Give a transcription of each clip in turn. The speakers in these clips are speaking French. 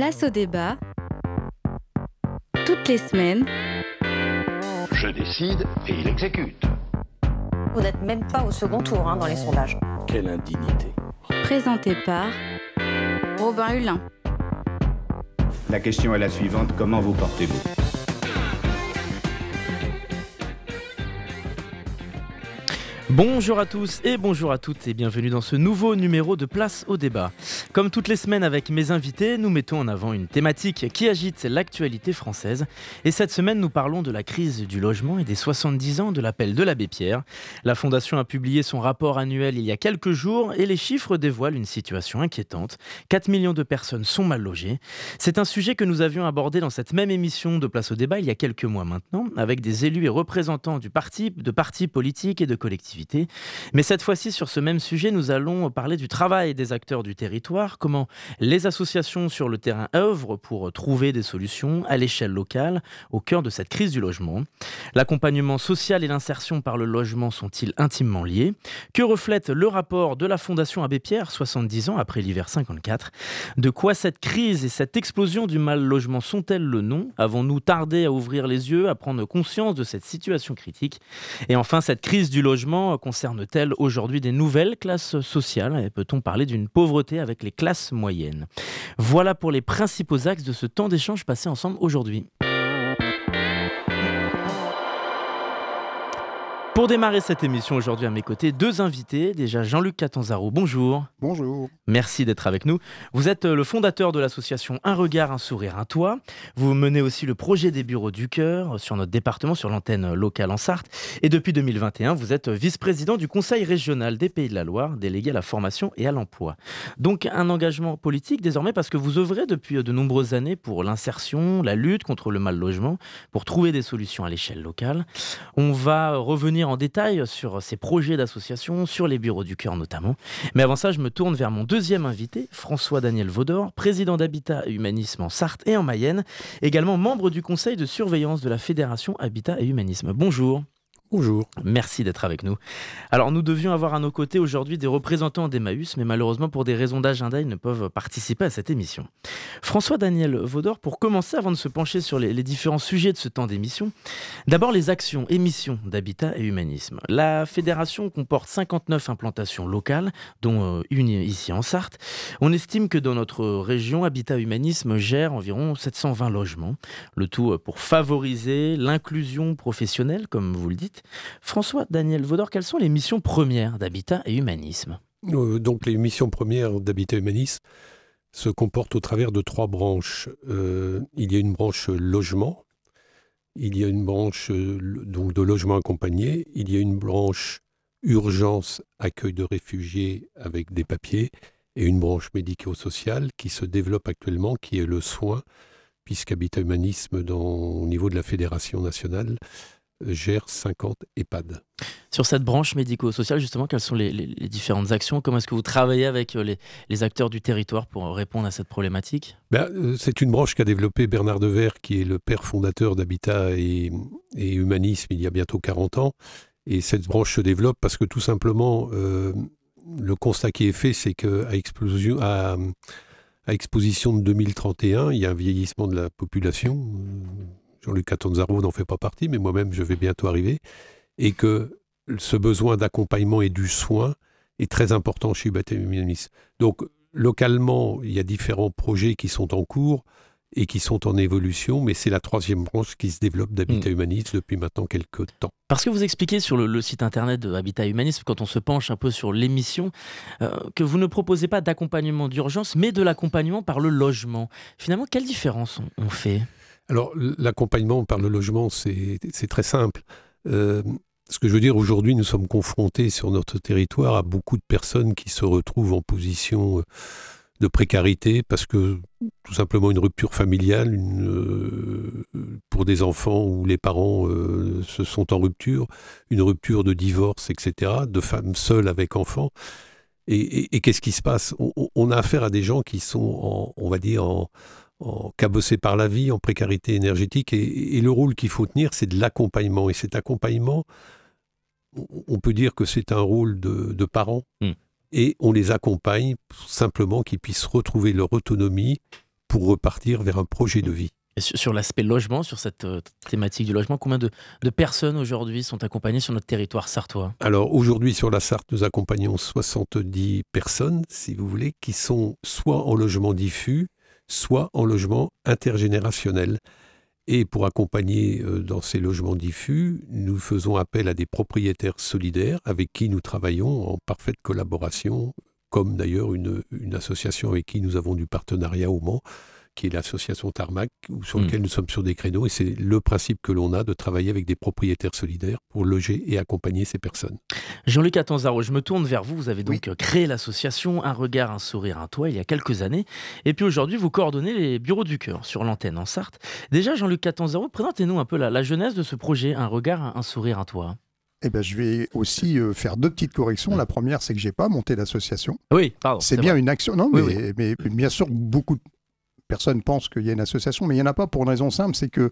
Place au débat. Toutes les semaines. Je décide et il exécute. Vous n'êtes même pas au second tour hein, dans les sondages. Quelle indignité. Présenté par Robin Hulin. La question est la suivante, comment vous portez-vous? Bonjour à tous et bonjour à toutes et bienvenue dans ce nouveau numéro de Place au débat. Comme toutes les semaines avec mes invités, nous mettons en avant une thématique qui agite l'actualité française. Et cette semaine, nous parlons de la crise du logement et des 70 ans de l'appel de l'abbé Pierre. La Fondation a publié son rapport annuel il y a quelques jours et les chiffres dévoilent une situation inquiétante. 4 millions de personnes sont mal logées. C'est un sujet que nous avions abordé dans cette même émission de Place au débat il y a quelques mois maintenant, avec des élus et représentants du parti, de partis politiques et de collectivités. Mais cette fois-ci, sur ce même sujet, nous allons parler du travail des acteurs du territoire, comment les associations sur le terrain œuvrent pour trouver des solutions à l'échelle locale au cœur de cette crise du logement. L'accompagnement social et l'insertion par le logement sont-ils intimement liés? Que reflète le rapport de la Fondation Abbé Pierre, 70 ans après l'hiver 54 De quoi cette crise et cette explosion du mal logement sont-elles le nom? Avons-nous tardé à ouvrir les yeux, à prendre conscience de cette situation critique? Et enfin, cette crise du logement concerne-t-elle aujourd'hui des nouvelles classes sociales Peut-on parler d'une pauvreté avec les classes moyennes? Voilà pour les principaux axes de ce temps d'échange passé ensemble aujourd'hui. Pour démarrer cette émission aujourd'hui à mes côtés, deux invités. Déjà Jean-Luc Catanzaro, bonjour. Bonjour. Merci d'être avec nous. Vous êtes euh, le fondateur de l'association Un regard, un sourire, un toit. Vous menez aussi le projet des bureaux du cœur euh, sur notre département, sur l'antenne locale en Sarthe. Et depuis 2021, vous êtes vice-président du Conseil régional des Pays de la Loire, délégué à la formation et à l'emploi. Donc un engagement politique désormais parce que vous œuvrez depuis euh, de nombreuses années pour l'insertion, la lutte contre le mal logement, pour trouver des solutions à l'échelle locale. On va revenir en détail sur ces projets d'association, sur les bureaux du cœur notamment. Mais avant ça, je me tourne vers mon deuxième invité, François-Daniel Vaudor, président d'Habitat et Humanisme en Sarthe et en Mayenne, également membre du conseil de surveillance de la Fédération Habitat et Humanisme. Bonjour. Bonjour. Merci d'être avec nous. Alors, nous devions avoir à nos côtés aujourd'hui des représentants d'Emmaüs, mais malheureusement, pour des raisons d'agenda, ils ne peuvent participer à cette émission. François-Daniel Vaudor, pour commencer, avant de se pencher sur les, différents sujets de ce temps d'émission, d'abord les actions et missions d'Habitat et Humanisme. La fédération comporte 59 implantations locales, dont euh, une ici en Sarthe. On estime que dans notre région, Habitat Humanisme gère environ 720 logements, le tout pour favoriser l'inclusion professionnelle, comme vous le dites François Daniel Vaudor, quelles sont les missions premières d'Habitat et Humanisme? Euh, Donc les missions premières d'Habitat et Humanisme se comportent au travers de trois branches. Euh, il y a une branche logement, il y a une branche euh, de logement accompagné, il y a une branche urgence accueil de réfugiés avec des papiers et une branche médico-sociale qui se développe actuellement, qui est le soin, puisqu'Habitat Humanisme, au niveau de la Fédération nationale, gère 50 EHPAD. Sur cette branche médico-sociale, justement, quelles sont les, différentes actions? Comment est-ce que vous travaillez avec euh, les, acteurs du territoire pour répondre à cette problématique? Ben, euh, C'est une branche qu'a développé Bernard Devers, qui est le père fondateur d'Habitat et, Humanisme il y a bientôt 40 ans. Et cette branche se développe parce que tout simplement, euh, le constat qui est fait, c'est qu'à explosion, à, à exposition de 2031, il y a un vieillissement de la population Jean-Luc Catanzaro n'en fait pas partie, mais moi-même, je vais bientôt arriver, et que ce besoin d'accompagnement et du soin est très important chez Humanis. Donc, localement, il y a différents projets qui sont en cours et qui sont en évolution, mais c'est la troisième branche qui se développe d'Habitat hmm. Humanisme depuis maintenant quelques temps. Parce que vous expliquez sur le, site internet de Habitat Humanisme, quand on se penche un peu sur l'émission, euh, que vous ne proposez pas d'accompagnement d'urgence, mais de l'accompagnement par le logement. Finalement, quelle différence on fait? Alors, l'accompagnement par le logement, c'est très simple. Euh, ce que je veux dire, aujourd'hui, nous sommes confrontés sur notre territoire à beaucoup de personnes qui se retrouvent en position euh, de précarité parce que tout simplement une rupture familiale euh, pour des enfants où les parents se sont en rupture, une rupture de divorce, etc., de femmes seules avec enfants. Et, qu'est-ce qui se passe? On, a affaire à des gens qui sont, on va dire, en, en cabossé par la vie, en précarité énergétique. Et, le rôle qu'il faut tenir, c'est de l'accompagnement. Et cet accompagnement, on peut dire que c'est un rôle de, parents. Hmm. Et on les accompagne simplement qu'ils puissent retrouver leur autonomie pour repartir vers un projet de vie. Et sur, sur l'aspect logement, sur cette euh, thématique du logement, combien de, de personnes aujourd'hui sont accompagnées sur notre territoire sartois? Alors aujourd'hui sur la Sarthe, nous accompagnons 70 personnes, si vous voulez, qui sont soit en logement diffus, soit en logement intergénérationnel. Et pour accompagner euh, dans ces logements diffus, nous faisons appel à des propriétaires solidaires avec qui nous travaillons en parfaite collaboration, comme d'ailleurs une, une association avec qui nous avons du partenariat au Mans, qui est l'association Tarmac, sur Mm. lequel nous sommes sur des créneaux. Et c'est le principe que l'on a de travailler avec des propriétaires solidaires pour loger et accompagner ces personnes. Jean-Luc Attanzaro, je me tourne vers vous. Vous avez donc créé l'association Un regard, un sourire, un toit il y a quelques années. Et puis aujourd'hui, vous coordonnez les bureaux du cœur sur l'antenne en Sarthe. Déjà, Jean-Luc Attanzaro, présentez-nous un peu la, la genèse de ce projet Un regard, un sourire, un toit. Eh ben, je vais aussi euh, faire deux petites corrections. La première, c'est que j'ai pas monté l'association. Oui, pardon. C'est bien vrai. une action. Non, Oui, mais, mais bien sûr, beaucoup de personnes pensent qu'il y a une association, mais il n'y en a pas pour une raison simple, c'est que,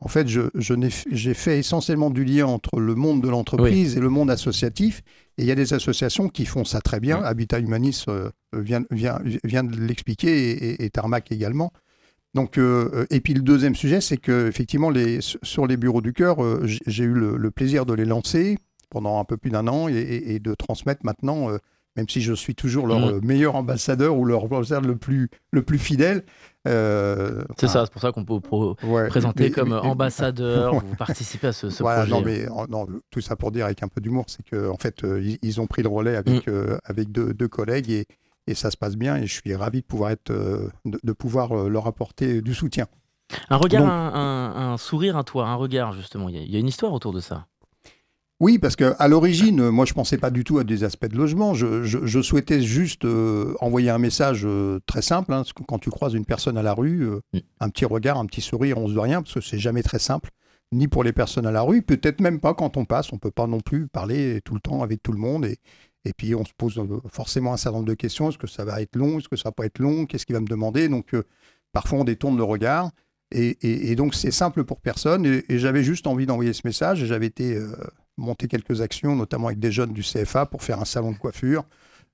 en fait, je, je j'ai fait essentiellement du lien entre le monde de l'entreprise et le monde associatif. Et il y a des associations qui font ça très bien. Habitat Humanis euh, vient, vient, vient de l'expliquer et, et- et Tarmac également. Donc, euh, euh, et puis le deuxième sujet, c'est que effectivement, les, sur les bureaux du cœur, euh, j'ai j'ai eu le, le plaisir de les lancer pendant un peu plus d'un an et, de transmettre maintenant, même si je suis toujours leur Mhm. euh, meilleur ambassadeur ou leur ambassadeur le plus, le plus fidèle. euh, C'est enfin, ça, c'est pour ça qu'on peut vous pro- ouais, présenter mais- comme mais- ambassadeur, Ouais. vous participez à ce, ce voilà, projet. non, mais non, tout ça pour dire avec un peu d'humour, c'est que en fait, euh, ils, ils ont pris le relais avec, Mm. euh, avec deux, deux collègues et, et ça se passe bien. Et je suis ravi de pouvoir être, de, de pouvoir leur apporter du soutien. Un regard, Donc- un, un- un sourire, un toit, un regard, justement. Il y, a, il y a une histoire autour de ça. Oui, parce que à l'origine, moi, je pensais pas du tout à des aspects de logement. Je, je- je souhaitais juste euh, envoyer un message euh, très simple. hein, parce que quand tu croises une personne à la rue, euh, Mm. un petit regard, un petit sourire, on se doit rien, parce que c'est jamais très simple, ni pour les personnes à la rue, peut-être même pas quand on passe. On peut pas non plus parler tout le temps avec tout le monde. Et, et puis, on se pose forcément un certain nombre de questions. Est-ce que ça va être long? Est-ce que ça va pas être long? Qu'est-ce qu'il va me demander? Donc, parfois, on détourne le regard. Et, et- et donc, c'est simple pour personne. Et, et j'avais juste envie d'envoyer ce message. Et J'avais été monter quelques actions, notamment avec des jeunes du CFA, pour faire un salon de coiffure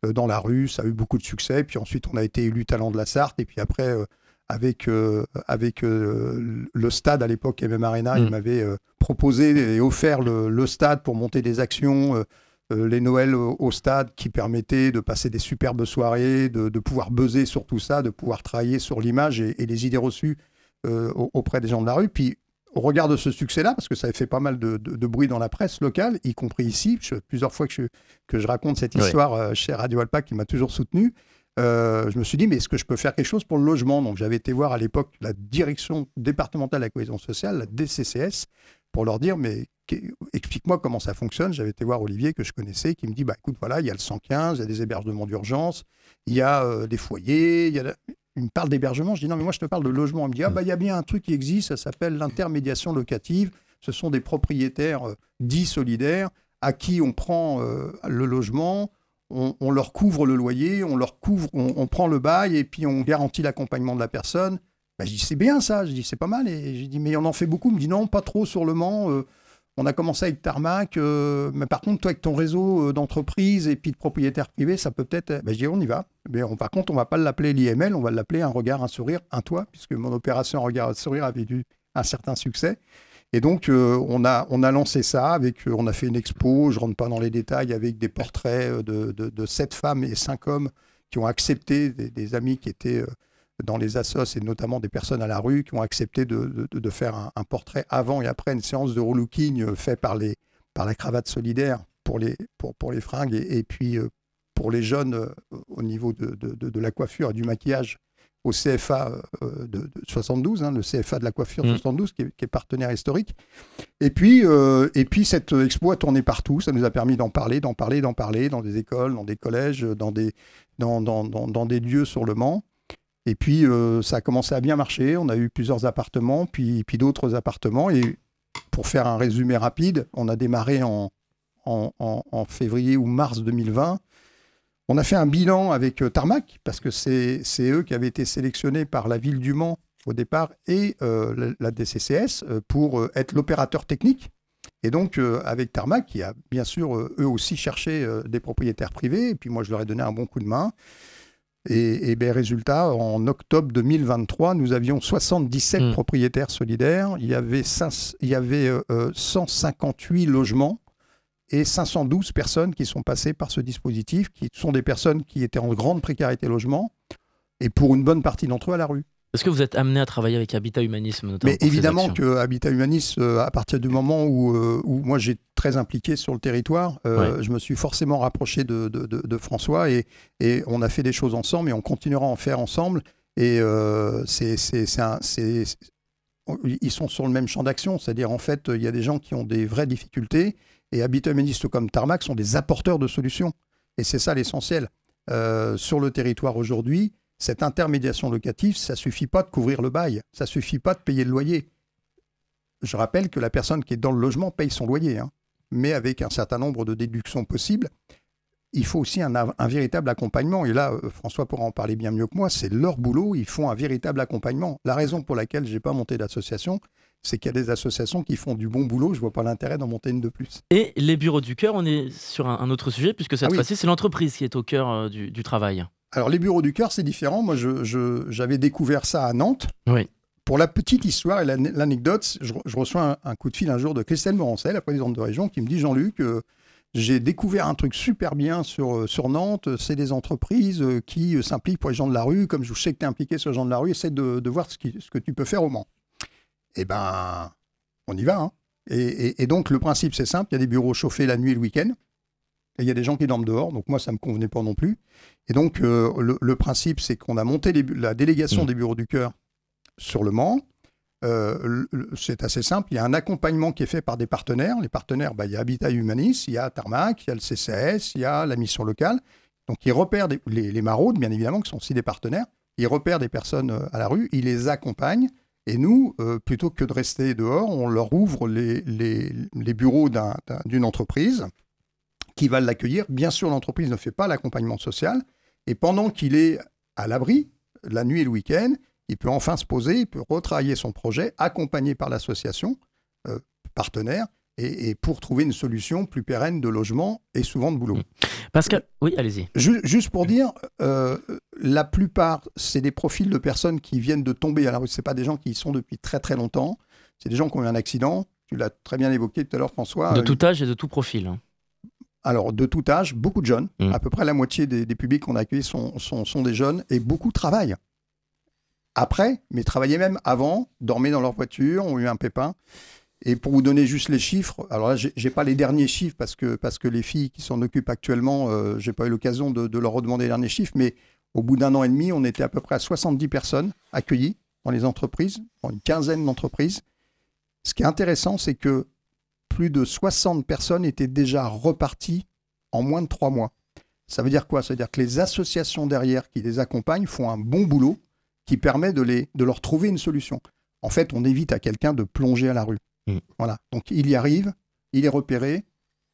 euh, dans la rue. Ça a eu beaucoup de succès. Puis ensuite, on a été élu talent de la Sarthe. Et puis après, euh, avec, euh, avec euh, le stade à l'époque, MM Arena, Mm. il m'avait euh, proposé et offert le, le stade pour monter des actions. les Noëls au, au stade qui permettaient de passer des superbes soirées, de, de pouvoir buzzer sur tout ça, de pouvoir travailler sur l'image et, et les idées reçues au- auprès des gens de la rue. Puis au regard de ce succès-là, parce que ça avait fait pas mal de, de- de bruit dans la presse locale, y compris ici, je- plusieurs fois que je, que je raconte cette histoire euh, chez Radio Alpa qui m'a toujours soutenu, euh, je me suis dit, mais est-ce que je peux faire quelque chose pour le logement? Donc j'avais été voir à l'époque la direction départementale de la cohésion sociale, la DCCS, pour leur dire, mais explique-moi comment ça fonctionne. J'avais été voir Olivier, que je connaissais, qui me dit, bah écoute, voilà, il y a le 115, il y a des hébergements d'urgence, il y a euh, des foyers, il y a... Il me parle d'hébergement, je dis non, mais moi je te parle de logement. Il me dit, ah bah il y a bien un truc qui existe, ça s'appelle l'intermédiation locative. Ce sont des propriétaires euh, dits solidaires à qui on prend euh, le logement, on, on leur couvre le loyer, on leur couvre, on, on prend le bail et puis on garantit l'accompagnement de la personne. Bah, je dis c'est bien ça, je dis c'est pas mal. Et j'ai dit mais on en fait beaucoup. Il me dit non, pas trop sur le Mans. euh, on a commencé avec Tarmac, euh, mais par contre, toi, avec ton réseau euh, d'entreprises et puis de propriétaires privés, ça peut peut-être. Bah, je dis, on y va. Mais par contre, on va pas l'appeler l'IML, on va l'appeler un regard, un sourire, un toit, puisque mon opération un regard, un sourire avait eu un certain succès. Et donc, euh, on, a, on a lancé ça avec, on a fait une expo, je rentre pas dans les détails, avec des portraits de, de, sept femmes et cinq hommes qui ont accepté, des, amis qui étaient dans les assos et notamment des personnes à la rue, qui ont accepté de, de- de faire un, un portrait avant et après une séance de relooking euh, fait par, les, par la cravate solidaire pour les, pour, pour les fringues et, et puis euh, pour les jeunes euh, au niveau de, de- de- de la coiffure et du maquillage au CFA de, de 72, hein, le CFA de la coiffure Mm. 72, qui est, qui est partenaire historique. Et puis, euh, et puis cette expo a tourné partout. Ça nous a permis d'en parler, d'en parler, d'en parler dans des écoles, dans des collèges, dans des, dans, dans, dans, dans des lieux sur le Mans. Et puis, euh, ça a commencé à bien marcher. On a eu plusieurs appartements, puis, d'autres appartements. Et pour faire un résumé rapide, on a démarré en, février ou mars 2020. On a fait un bilan avec euh, Tarmac, parce que c'est eux qui avaient été sélectionnés par la ville du Mans au départ et euh, la, DCCS pour être l'opérateur technique. Et donc, avec Tarmac, qui a bien sûr eux aussi cherché des propriétaires privés, et puis moi je leur ai donné un bon coup de main. Et, et ben, résultat, en octobre 2023, nous avions 77 Mm. propriétaires solidaires. Il y avait, cinq- il y avait euh, euh, 158 logements et 512 personnes qui sont passées par ce dispositif, qui sont des personnes qui étaient en grande précarité logement et pour une bonne partie d'entre eux à la rue. Est-ce que vous êtes amené à travailler avec Habitat Humanisme notamment Mais évidemment que Habitat Humanis, euh, à partir du moment où, euh, où moi j'ai très impliqué sur le territoire, euh, je me suis forcément rapproché de, de- de- de François et, et on a fait des choses ensemble et on continuera à en faire ensemble. Et euh, c'est, ils sont sur le même champ d'action, c'est-à-dire en fait il y a des gens qui ont des vraies difficultés et Habitat Humanis comme Tarmac sont des apporteurs de solutions. Et c'est ça l'essentiel. Euh, sur le territoire aujourd'hui, cette intermédiation locative, ça suffit pas de couvrir le bail, ça suffit pas de payer le loyer. Je rappelle que la personne qui est dans le logement paye son loyer, hein, mais avec un certain nombre de déductions possibles. Il faut aussi un, véritable accompagnement. Et là, euh, François pourra en parler bien mieux que moi, c'est leur boulot, ils font un véritable accompagnement. La raison pour laquelle j'ai pas monté d'association, c'est qu'il y a des associations qui font du bon boulot, je vois pas l'intérêt d'en monter une de plus. Et les bureaux du cœur, on est sur un, autre sujet, puisque cette Ah oui. fois-ci, c'est l'entreprise qui est au cœur euh, du, du travail. Alors, les bureaux du cœur, c'est différent. Moi, je- je- j'avais découvert ça à Nantes. Oui. Pour la petite histoire et l'ane- l'anecdote, je, re- je reçois un, un coup de fil un jour de Christelle Morancet, la présidente de région, qui me dit Jean-Luc, euh, j'ai découvert un truc super bien sur, euh, sur Nantes. C'est des entreprises euh, qui s'impliquent pour les gens de la rue. Comme je sais que tu es impliqué sur les gens de la rue, essaie de, de voir ce, qui- ce que tu peux faire au Mans. Eh ben, on y va. hein. Et, et- et donc, le principe, c'est simple il y a des bureaux chauffés la nuit et le week-end. Et il y a des gens qui dorment dehors. Donc, moi, ça ne me convenait pas non plus. Et donc, euh, le, le principe, c'est qu'on a monté les la délégation Mm. des bureaux du cœur sur le Mans. Euh, c'est assez simple. Il y a un accompagnement qui est fait par des partenaires. Les partenaires, bah, il y a Habitat Humanis, il y a Tarmac, il y a le CCS, il y a la mission locale. Donc, ils repèrent des- les, les maraudes, bien évidemment, qui sont aussi des partenaires. Ils repèrent des personnes euh, à la rue, ils les accompagnent. Et nous, euh, plutôt que de rester dehors, on leur ouvre les, les- les bureaux d'un- d'un- d'une entreprise qui va l'accueillir. Bien sûr, l'entreprise ne fait pas l'accompagnement social. Et pendant qu'il est à l'abri, la nuit et le week-end, il peut enfin se poser, il peut retravailler son projet, accompagné par l'association euh, partenaire, et, et pour trouver une solution plus pérenne de logement et souvent de boulot. Pascal, oui, allez-y. Ju- Juste pour dire, euh, la plupart, c'est des profils de personnes qui viennent de tomber à la rue. Ce pas des gens qui y sont depuis très très longtemps. C'est des gens qui ont eu un accident. Tu l'as très bien évoqué tout à l'heure, François. De tout âge et de tout profil. Alors, de tout âge, beaucoup de jeunes. Mm. À peu près la moitié des, des publics qu'on a accueillis sont, sont, sont des jeunes et beaucoup travaillent. Après, mais travaillaient même avant, dormaient dans leur voiture, ont eu un pépin. Et pour vous donner juste les chiffres, alors là, j'ai pas les derniers chiffres parce que, parce que les filles qui s'en occupent actuellement, euh, j'ai pas eu l'occasion de, de leur redemander les derniers chiffres, mais au bout d'un an et demi, on était à peu près à 70 personnes accueillies dans les entreprises, dans une quinzaine d'entreprises. Ce qui est intéressant, c'est que plus de 60 personnes étaient déjà reparties en moins de trois mois. Ça veut dire quoi? Ça veut dire que les associations derrière qui les accompagnent font un bon boulot qui permet de, les, de leur trouver une solution. En fait, on évite à quelqu'un de plonger à la rue. Mm. Voilà. Donc il y arrive, il est repéré,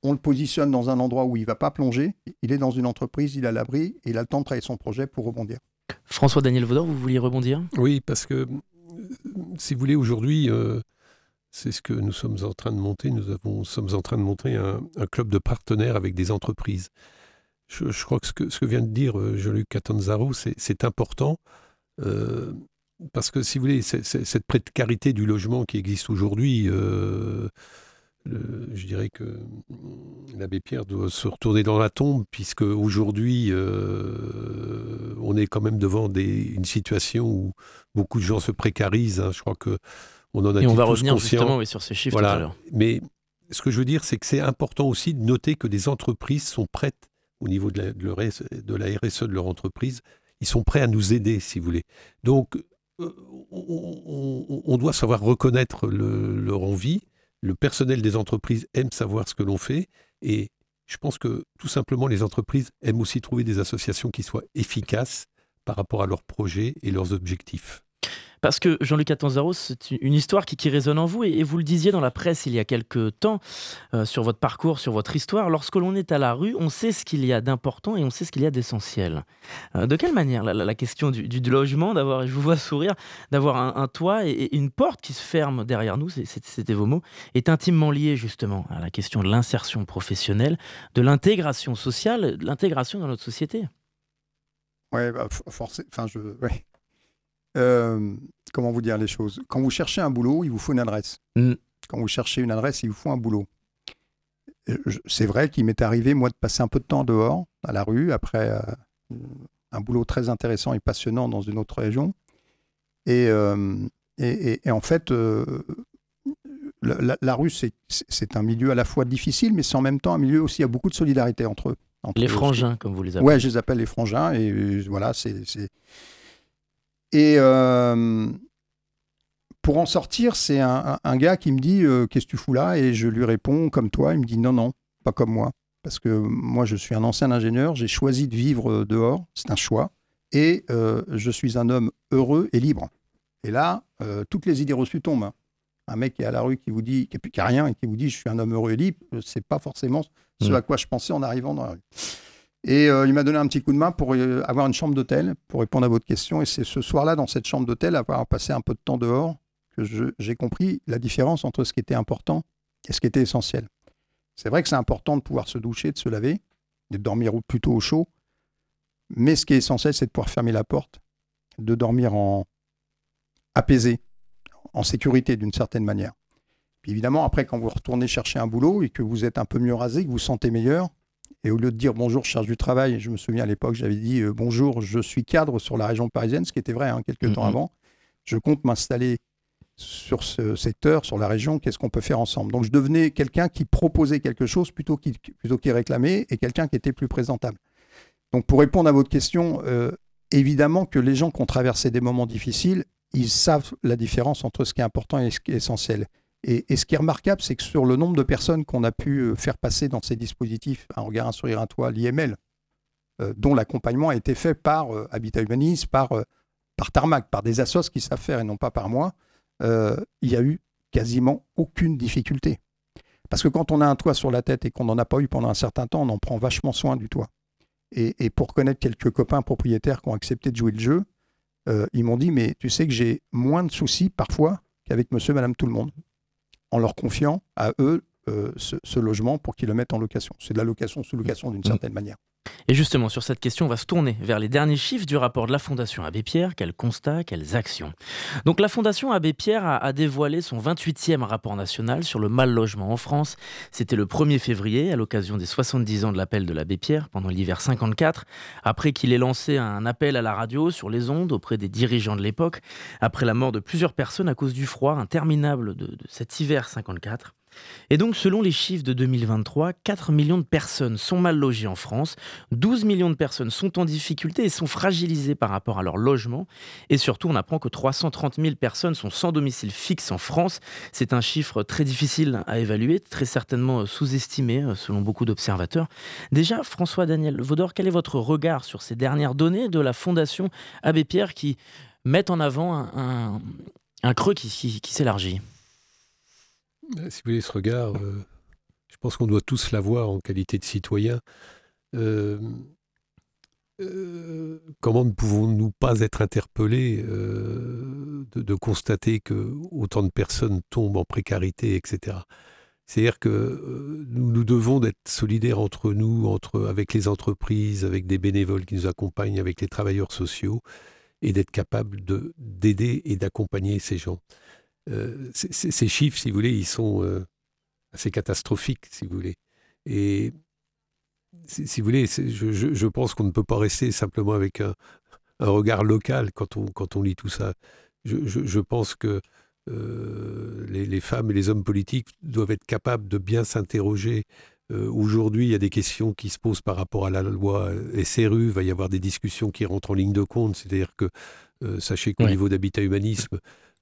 on le positionne dans un endroit où il ne va pas plonger, il est dans une entreprise, il a l'abri, et il a le temps de travailler son projet pour rebondir. François-Daniel Vaudor, vous vouliez rebondir? Oui, parce que, euh, si vous voulez, aujourd'hui, euh, c'est ce que nous sommes en train de monter. Nous sommes en train de monter un, club de partenaires avec des entreprises. Je, crois que ce, que vient de dire euh, Jean-Luc Catanzaro, c'est important. euh, parce que, si vous voulez, cette précarité du logement qui existe aujourd'hui, euh, je dirais que l'abbé Pierre doit se retourner dans la tombe, puisque aujourd'hui, on est quand même devant une situation où beaucoup de gens se précarisent. hein. Je crois que on en a Et on va revenir justement oui, sur ces chiffres Voilà. tout à l'heure. Mais ce que je veux dire, c'est que c'est important aussi de noter que des entreprises sont prêtes, au niveau de la, de RSE de la RSE de leur entreprise, ils sont prêts à nous aider, si vous voulez. Donc, euh, on, on- on doit savoir reconnaître le- leur envie. Le personnel des entreprises aime savoir ce que l'on fait. Et je pense que tout simplement, les entreprises aiment aussi trouver des associations qui soient efficaces par rapport à leurs projets et leurs objectifs. Parce que Jean-Luc Attanzaro, c'est une histoire qui, résonne en vous, et, vous le disiez dans la presse il y a quelques temps, euh, sur votre parcours, sur votre histoire, lorsque l'on est à la rue, on sait ce qu'il y a d'important et on sait ce qu'il y a d'essentiel. Euh, de quelle manière la, question du, logement, d'avoir, je vous vois sourire, d'avoir un, toit et, une porte qui se ferme derrière nous, c'était vos mots, est intimement liée justement à la question de l'insertion professionnelle, de l'intégration sociale, de l'intégration dans notre société? Ouais, bah, forcément. Enfin, je. Euh, comment vous dire les choses? Quand vous cherchez un boulot, il vous faut une adresse. Mm. Quand vous cherchez une adresse, il vous faut un boulot. C'est vrai qu'il m'est arrivé, moi, de passer un peu de temps dehors, à la rue, après euh, un boulot très intéressant et passionnant dans une autre région. Et, euh, et, et, en fait, la, la, rue, c'est un milieu à la fois difficile, mais c'est en même temps un milieu aussi, il y a beaucoup de solidarité entre eux. Entre les frangins, comme vous les appelez. Ouais, je les appelle les frangins. Et voilà, c'est. Et euh, pour en sortir, c'est un, un, gars qui me dit euh, Qu'est-ce que tu fous là? Et je lui réponds comme toi. Il me dit Non, non, pas comme moi. Parce que moi, je suis un ancien ingénieur. J'ai choisi de vivre euh, dehors. C'est un choix. Et euh, je suis un homme heureux et libre. Et là, toutes les idées reçues tombent. Un mec qui est à la rue qui vous dit, qui n'a rien et qui vous dit je suis un homme heureux et libre, c'est pas forcément ce mmh. à quoi je pensais en arrivant dans la rue. Et euh, il m'a donné un petit coup de main pour euh, avoir une chambre d'hôtel, pour répondre à votre question. Et c'est ce soir-là, dans cette chambre d'hôtel, avoir passé un peu de temps dehors, que j'ai compris la différence entre ce qui était important et ce qui était essentiel. C'est vrai que c'est important de pouvoir se doucher, de se laver, de dormir plutôt au chaud. Mais ce qui est essentiel, c'est de pouvoir fermer la porte, de dormir en apaisé, en sécurité d'une certaine manière. Puis évidemment, après, quand vous retournez chercher un boulot et que vous êtes un peu mieux rasé, que vous vous sentez meilleur, et au lieu de dire bonjour, je cherche du travail, je me souviens à l'époque, j'avais dit euh, bonjour, je suis cadre sur la région parisienne, ce qui était vrai hein, quelques mm -hmm. temps avant. Je compte m'installer sur ce secteur, sur la région, qu'est-ce qu'on peut faire ensemble? Donc je devenais quelqu'un qui proposait quelque chose plutôt qu'il plutôt qu réclamait et quelqu'un qui était plus présentable. Donc pour répondre à votre question, euh, évidemment que les gens qui ont traversé des moments difficiles, ils savent la différence entre ce qui est important et ce qui est essentiel. Et, ce qui est remarquable, c'est que sur le nombre de personnes qu'on a pu euh, faire passer dans ces dispositifs, un regard, un sourire, un toit, l'IML, euh, dont l'accompagnement a été fait par euh, Habitat Humanis, par, par Tarmac, par des assos qui savent faire et non pas par moi, il y a eu quasiment aucune difficulté. Parce que quand on a un toit sur la tête et qu'on n'en a pas eu pendant un certain temps, on en prend vachement soin du toit. Et, et pour connaître quelques copains propriétaires qui ont accepté de jouer le jeu, ils m'ont dit, mais tu sais que j'ai moins de soucis parfois qu'avec monsieur, madame, tout le monde, en leur confiant à eux euh, ce, ce, logement pour qu'ils le mettent en location. C'est de la location sous location d'une certaine manière. Et justement, sur cette question, on va se tourner vers les derniers chiffres du rapport de la Fondation Abbé Pierre. Quels constats, quelles actions Donc, la Fondation Abbé Pierre a, dévoilé son 28e rapport national sur le mal logement en France. C'était le 1er février, à l'occasion des 70 ans de l'appel de l'Abbé Pierre, pendant l'hiver 54, après qu'il ait lancé un appel à la radio sur les ondes auprès des dirigeants de l'époque, après la mort de plusieurs personnes à cause du froid interminable de, de cet hiver 54. Et donc, selon les chiffres de 2023, 4 millions de personnes sont mal logées en France, 12 millions de personnes sont en difficulté et sont fragilisées par rapport à leur logement. Et surtout, on apprend que 330 000 personnes sont sans domicile fixe en France. C'est un chiffre très difficile à évaluer, très certainement sous-estimé selon beaucoup d'observateurs. Déjà, François-Daniel Vaudor, quel est votre regard sur ces dernières données de la Fondation Abbé Pierre qui mettent en avant un, creux qui s'élargit? Si vous voulez, ce regard, euh, je pense qu'on doit tous l'avoir en qualité de citoyen. Euh, euh, comment ne pouvons-nous pas être interpellés de, constater que autant de personnes tombent en précarité, etc. C'est-à-dire que nous, nous devons d'être solidaires entre nous, entre, avec les entreprises, avec des bénévoles qui nous accompagnent, avec les travailleurs sociaux, et d'être capables d'aider et d'accompagner ces gens. Euh, ces chiffres, si vous voulez, ils sont euh, assez catastrophiques, si vous voulez. Et si, si vous voulez, je, je, je, pense qu'on ne peut pas rester simplement avec un, un, regard local quand on, quand on lit tout ça. Je, je pense que euh, les, les, femmes et les hommes politiques doivent être capables de bien s'interroger. Euh, Aujourd'hui, il y a des questions qui se posent par rapport à la loi SRU. Il va y avoir des discussions qui rentrent en ligne de compte. C'est-à-dire que, euh, sachez qu'au niveau d'habitat humanisme,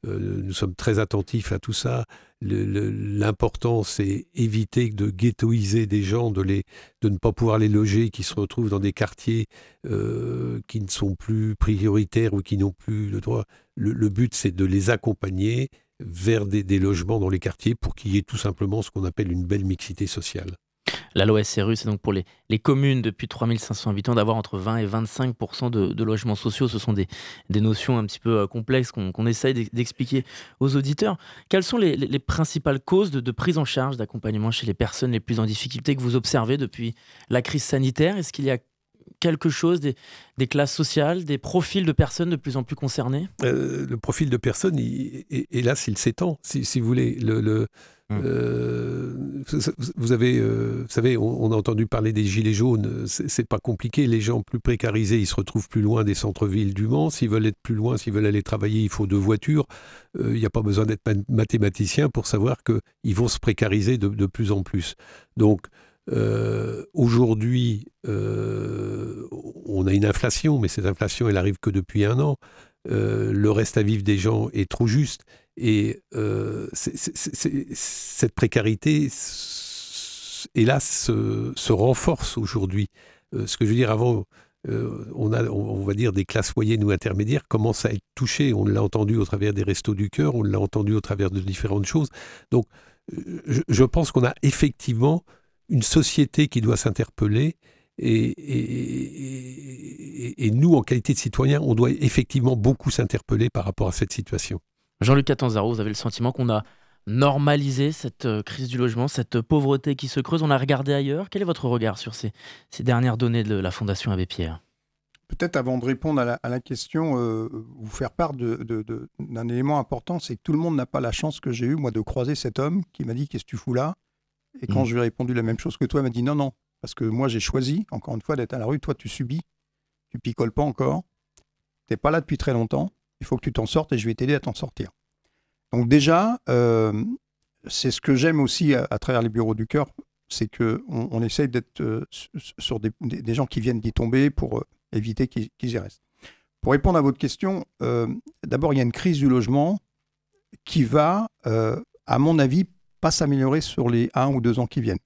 euh, nous sommes très attentifs à tout ça. L'important, c'est éviter de ghettoiser des gens, de, ne pas pouvoir les loger, qui se retrouvent dans des quartiers euh, qui ne sont plus prioritaires ou qui n'ont plus le droit. Le, le but, c'est de les accompagner vers des, des logements dans les quartiers pour qu'il y ait tout simplement ce qu'on appelle une belle mixité sociale. La loi SRU, c'est donc pour les, les, communes depuis 3500 habitants d'avoir entre 20 et 25 de, de, logements sociaux. Ce sont des, des notions un petit peu euh, complexes qu'on qu essaye d'expliquer aux auditeurs. Quelles sont les, les principales causes de, de, prise en charge d'accompagnement chez les personnes les plus en difficulté que vous observez depuis la crise sanitaire? Est-ce qu'il y a quelque chose, des, des classes sociales, des profils de personnes de plus en plus concernées? Euh, le profil de personne, il- hélas, il s'étend, si, vous voulez. Le, le- Mm. euh, vous- avez, euh, vous savez, on, a entendu parler des gilets jaunes. C'est pas compliqué. Les gens plus précarisés, ils se retrouvent plus loin des centres-villes du Mans. S'ils veulent être plus loin, s'ils veulent aller travailler, il faut deux voitures. Euh, Il n'y a pas besoin d'être ma- mathématicien pour savoir qu'ils vont se précariser de, plus en plus. Donc aujourd'hui, on a une inflation, mais cette inflation, elle arrive que depuis un an. Le reste à vivre des gens est trop juste. Et euh, cette précarité, hélas, se, se renforce aujourd'hui. Euh, ce que je veux dire, avant, euh, on a, on, va dire, des classes moyennes ou intermédiaires commencent à être touchées. On l'a entendu au travers des restos du cœur, on l'a entendu au travers de différentes choses. Donc, je, pense qu'on a effectivement une société qui doit s'interpeller. Et- et nous, en qualité de citoyens, on doit effectivement beaucoup s'interpeller par rapport à cette situation. Jean-Luc Catanzaro, vous avez le sentiment qu'on a normalisé cette euh, crise du logement, cette pauvreté qui se creuse? On a regardé ailleurs. Quel est votre regard sur ces, ces dernières données de la Fondation Abbé Pierre? Peut-être avant de répondre à la, à la question, euh, vous faire part d'un élément important, c'est que tout le monde n'a pas la chance que j'ai eue, moi, de croiser cet homme qui m'a dit Qu'est-ce que tu fous là? Et quand Mm. je lui ai répondu la même chose que toi, il m'a dit Non, non, parce que moi, j'ai choisi, encore une fois, d'être à la rue. Toi, tu subis, tu picoles pas encore, tu n'es pas là depuis très longtemps, il faut que tu t'en sortes et je vais t'aider à t'en sortir. Donc, déjà, euh, c'est ce que j'aime aussi à, travers les bureaux du cœur, c'est qu'on on essaye d'être euh, su- sur des, gens qui viennent d'y tomber pour. euh, éviter qu'ils y restent. Pour répondre à votre question, d'abord, il y a une crise du logement qui va, à mon avis, pas s'améliorer sur les un ou deux ans qui viennent.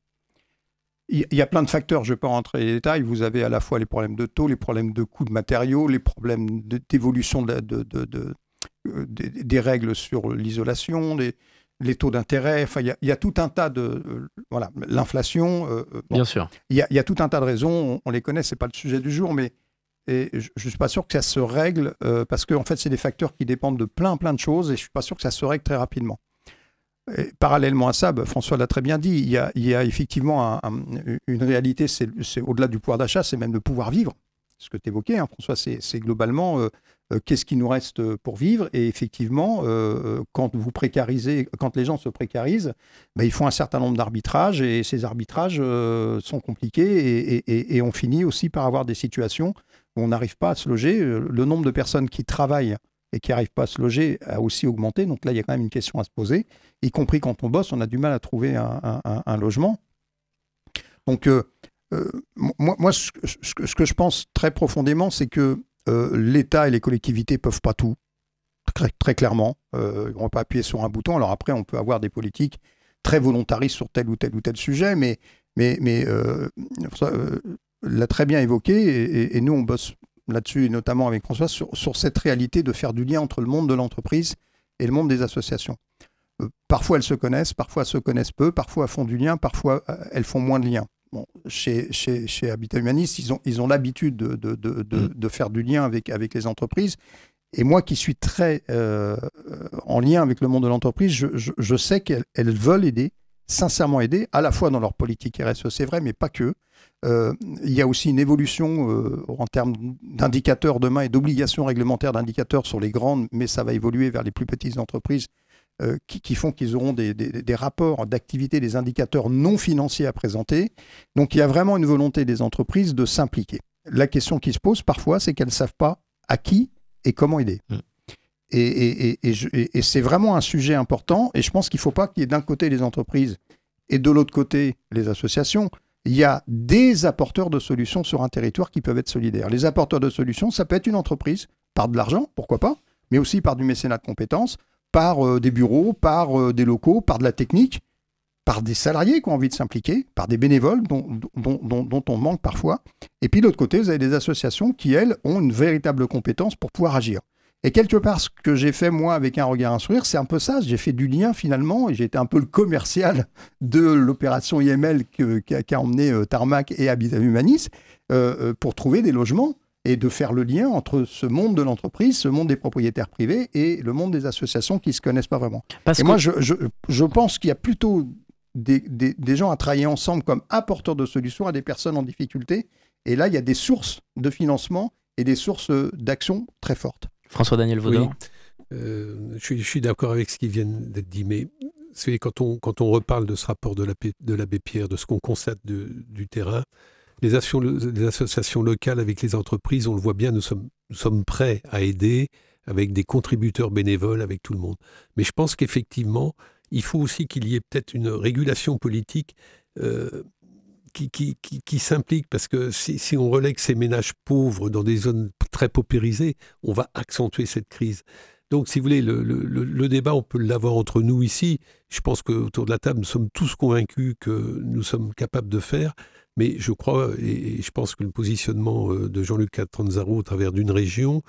Il y a plein de facteurs, je ne vais pas rentrer dans les détails. Vous avez à la fois les problèmes de taux, les problèmes de coûts de matériaux, les problèmes d'évolution de, la- de- de- de- euh, des, règles sur l'isolation, les, taux d'intérêt. Enfin, il y, a- il y a tout un tas de. euh, voilà, l'inflation. euh, bon. Bien sûr. Il y, a, il y a tout un tas de raisons, on, on les connaît, c'est pas le sujet du jour, mais et je ne suis pas sûr que ça se règle euh, parce que en fait, c'est des facteurs qui dépendent de plein, plein de choses et je suis pas sûr que ça se règle très rapidement. Parallèlement à ça, bah, François l'a très bien dit, il y a, effectivement un- un- une réalité, c'est au-delà du pouvoir d'achat, c'est même le pouvoir vivre. Ce que tu évoquais, hein, François, c'est globalement euh, euh, qu'est-ce qui nous reste pour vivre? Et effectivement, euh, quand vous précarisez, quand les gens se précarisent, bah, ils font un certain nombre d'arbitrages et ces arbitrages euh, sont compliqués et, on finit aussi par avoir des situations où on n'arrive pas à se loger. Euh, Le nombre de personnes qui travaillent et qui n'arrivent pas à se loger a aussi augmenté. Donc là, il y a quand même une question à se poser, y compris quand on bosse, on a du mal à trouver un, logement. Donc, euh, euh, moi, ce, que- je pense très profondément, c'est que euh, l'État et les collectivités peuvent pas tout, très, très clairement. Ne vont pas appuyer sur un bouton. Alors après, on peut avoir des politiques très volontaristes sur tel ou tel ou tel sujet, mais, mais, mais l'a très bien évoqué, et nous, on bosse là-dessus, et notamment avec François, sur, sur cette réalité de faire du lien entre le monde de l'entreprise et le monde des associations. Euh, parfois, elles se connaissent, parfois, elles se connaissent peu, parfois, elles font du lien, parfois, euh, elles font moins de lien. Bon, chez, chez, chez Habitat Humaniste, ils ont, ils ont l'habitude de, de, de, de- de faire du lien avec, avec les entreprises. Et moi qui suis très euh, en lien avec le monde de l'entreprise, je, je- je sais qu'elles elles veulent aider, sincèrement aider, à la fois dans leur politique RSE, c'est vrai, mais pas que. Euh, il y a aussi une évolution euh, en termes d'indicateurs demain et d'obligations réglementaires d'indicateurs sur les grandes, mais ça va évoluer vers les plus petites entreprises euh, qui, qui font qu'ils auront des, des- des rapports d'activité, des indicateurs non financiers à présenter. Donc il y a vraiment une volonté des entreprises de s'impliquer. La question qui se pose parfois, c'est qu'elles ne savent pas à qui et comment aider. Mm. Et c'est vraiment un sujet important. Et je pense qu'il ne faut pas qu'il y ait d'un côté les entreprises et de l'autre côté les associations. Il y a des apporteurs de solutions sur un territoire qui peuvent être solidaires. Les apporteurs de solutions, ça peut être une entreprise, par de l'argent, pourquoi pas, mais aussi par du mécénat de compétences, par euh, des bureaux, par euh, des locaux, par de la technique, par des salariés qui ont envie de s'impliquer, par des bénévoles dont, dont- on manque parfois. Et puis de l'autre côté, vous avez des associations qui, elles, ont une véritable compétence pour pouvoir agir. Et quelque part, ce que j'ai fait moi avec un regard, un sourire, c'est un peu ça. J'ai fait du lien finalement, et j'ai été un peu le commercial de l'opération IML qu'a qu'a emmené euh, Tarmac et Habitat Humanis euh, euh, pour trouver des logements et de faire le lien entre ce monde de l'entreprise, ce monde des propriétaires privés et le monde des associations qui ne se connaissent pas vraiment. Parce Et que moi, je, je, je pense qu'il y a plutôt des, des- des gens à travailler ensemble comme apporteurs de solutions à des personnes en difficulté Et là, il y a des sources de financement et des sources d'action très fortes. François-Daniel Vaudor Oui. Euh, je suis, d'accord avec ce qui vient d'être dit, mais c'est quand on, quand on reparle de ce rapport de l'abbé de l'abbé Pierre, de ce qu'on constate de- du terrain, les, actions- les associations locales avec les entreprises, on le voit bien, nous sommes, nous sommes prêts à aider avec des contributeurs bénévoles, avec tout le monde. Mais je pense qu'effectivement, il faut aussi qu'il y ait peut-être une régulation politique euh, qui, qui, qui, s'implique, parce que si, si on relègue ces ménages pauvres dans des zones très paupérisées, on va accentuer cette crise. Donc, si vous voulez, le, le- le- débat, on peut l'avoir entre nous ici. Je pense qu'autour de la table, nous sommes tous convaincus que nous sommes capables de faire. Mais je crois, et, je pense que le positionnement euh, de Jean-Luc Catanzaro au travers d'une région,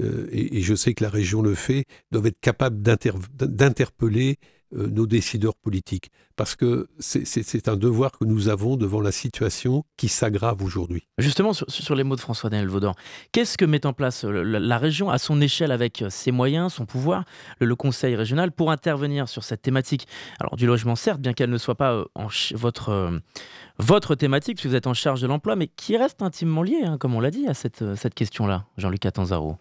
euh, et, je sais que la région le fait, doivent être capables d'inter- d'interpeller euh, nos décideurs politiques. Parce que c'est- un devoir que nous avons devant la situation qui s'aggrave aujourd'hui. Justement, sur, les mots de François-Daniel Vaudor, qu'est-ce que met en place euh, la, région à son échelle avec euh, ses moyens, son pouvoir, le, conseil régional, pour intervenir sur cette thématique? Alors, du logement, certes, bien qu'elle ne soit pas votre, votre thématique, puisque vous êtes en charge de l'emploi, mais qui reste intimement liée, hein, comme on l'a dit, à cette, cette question-là, Jean-Luc Atanzaro.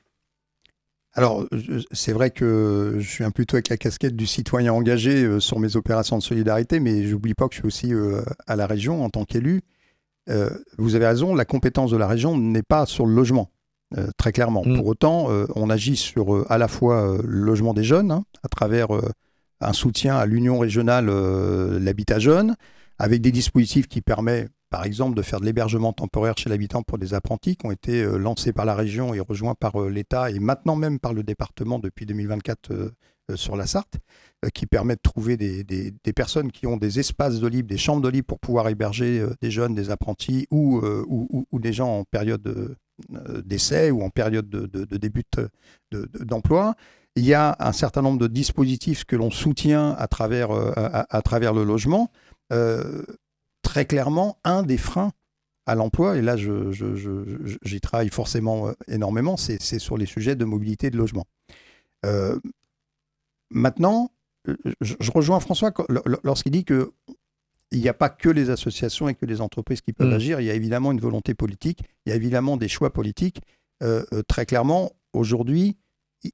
Alors, je- c'est vrai que je suis un plutôt avec la casquette du citoyen engagé euh, sur mes opérations de solidarité, mais j'oublie pas que je suis aussi euh, à la région en tant qu'élu. Euh, vous avez raison, la compétence de la région n'est pas sur le logement, euh, très clairement. Mm. Pour autant, euh, on agit sur euh, à la fois euh, le logement des jeunes, hein, à travers euh, un soutien à l'Union régionale euh, L'Habitat Jeune, avec des dispositifs qui permettent, par exemple, de faire de l'hébergement temporaire chez l'habitant pour des apprentis qui ont été euh, lancés par la région et rejoints par euh, l'État et maintenant même par le département depuis 2024 euh, sur la Sarthe, qui permet de trouver des, personnes qui ont des espaces de libre, des chambres de libre pour pouvoir héberger des jeunes, des apprentis ou, des gens en période d'essai ou en période de, de- début de- de- de- d'emploi. Il y a un certain nombre de dispositifs que l'on soutient à travers, le logement. Très clairement, un des freins à l'emploi, et là je- je- je- je- j'y travaille forcément euh, énormément, c'est sur les sujets de mobilité et de logement. Euh, maintenant, je, rejoins François lorsqu'il dit que il n'y a pas que les associations et que les entreprises qui peuvent Mm. agir, il y a évidemment une volonté politique, il y a évidemment des choix politiques. Euh, très clairement, aujourd'hui,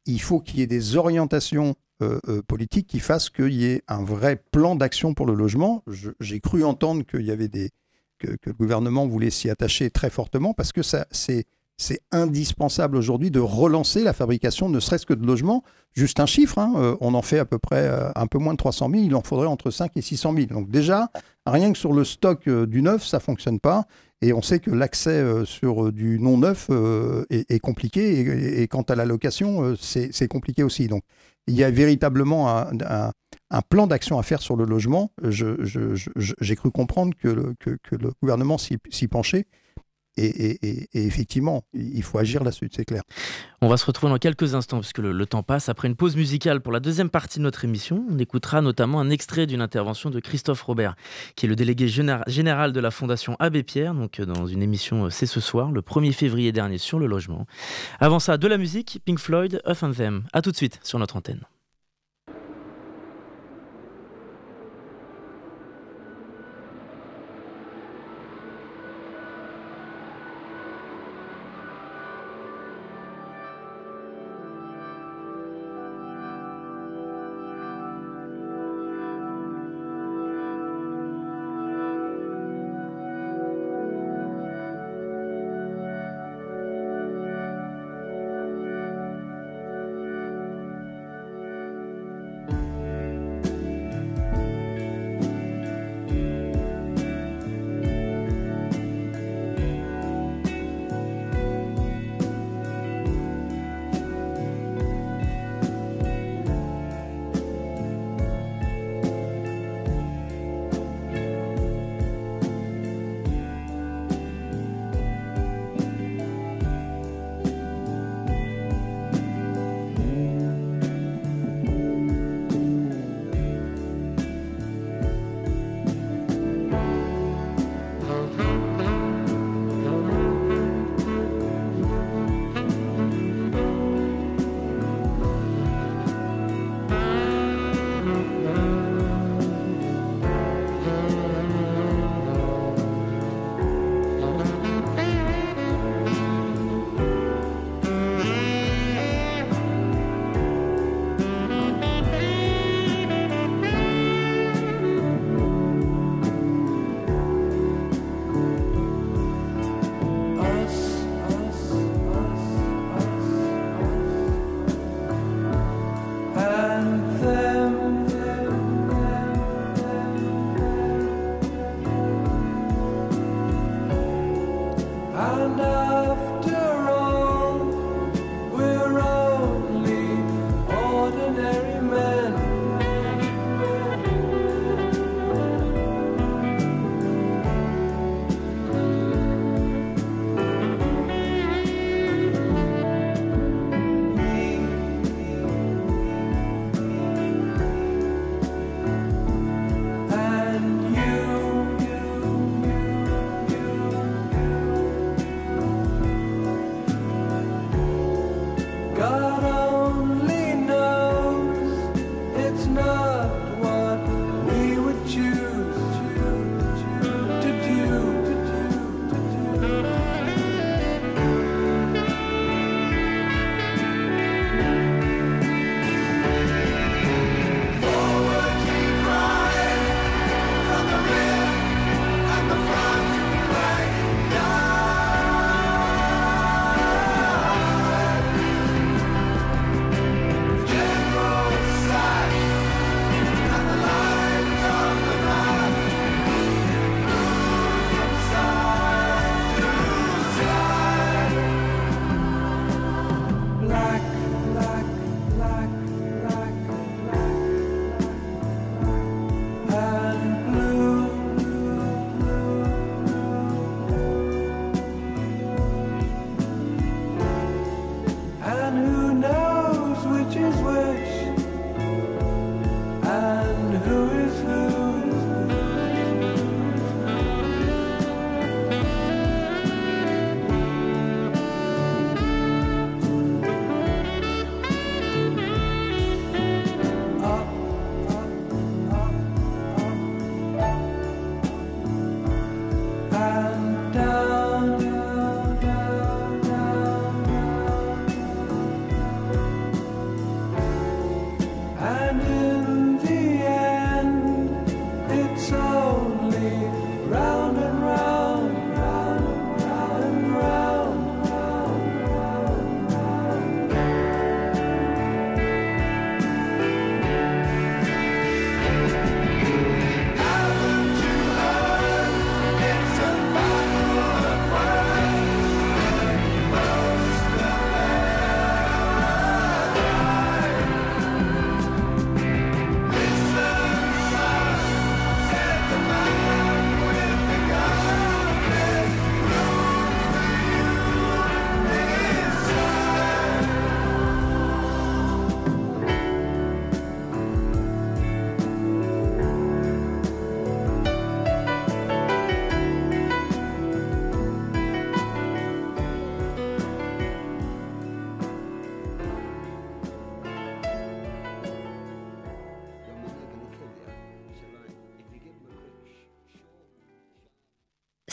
il faut qu'il y ait des orientations euh, euh, politiques qui fassent qu'il y ait un vrai plan d'action pour le logement. J'ai cru entendre qu'il y avait des que, le gouvernement voulait s'y attacher très fortement parce que ça c'est c'est indispensable aujourd'hui de relancer la fabrication, ne serait-ce que de logements. Juste un chiffre, hein, euh, on en fait à peu près un peu moins de 300 000, il en faudrait entre 5 et 600 000. Donc déjà, rien que sur le stock du neuf, ça fonctionne pas. Et on sait que l'accès sur du non neuf est, compliqué. Et, quant à la location, c'est compliqué aussi. Donc il y a véritablement un, plan d'action à faire sur le logement. J'ai cru comprendre que le, gouvernement s'y penchait. Et, effectivement, il faut agir là-dessus, c'est clair. On va se retrouver dans quelques instants, puisque le, le temps passe. Après une pause musicale pour la deuxième partie de notre émission, on écoutera notamment un extrait d'une intervention de Christophe Robert, qui est le délégué généra- général de la Fondation Abbé Pierre, donc euh, dans une émission euh, C'est ce soir, le 1er février dernier, sur le logement. Avant ça, de la musique, Pink Floyd, Earth and Them. A tout de suite sur notre antenne.